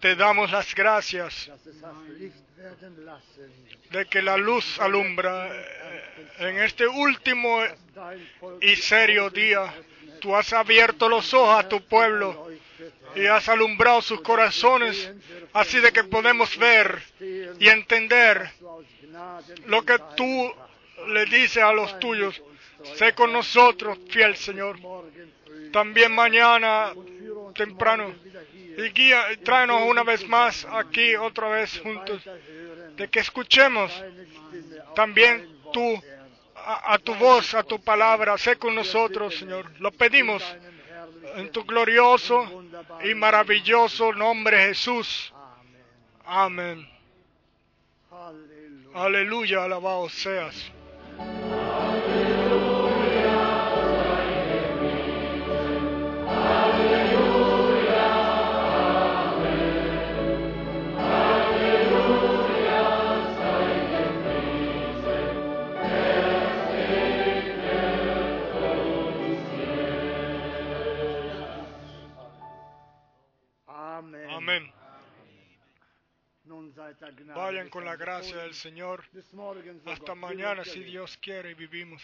te damos las gracias de que la luz alumbra eh, en este último y serio día. Tú has abierto los ojos a tu pueblo y has alumbrado sus corazones, así de que podemos ver y entender lo que tú le dices a los tuyos. Sé con nosotros, fiel Señor. También mañana temprano. Y guía, tráenos una vez más aquí, otra vez juntos, de que escuchemos también tú a, a tu voz, a tu palabra. Sé con nosotros, Señor. Lo pedimos en tu glorioso y maravilloso nombre Jesús. Amén. Aleluya, alabado seas. Vayan con la gracia del Señor. Hasta mañana, si. Dios quiere, y vivimos.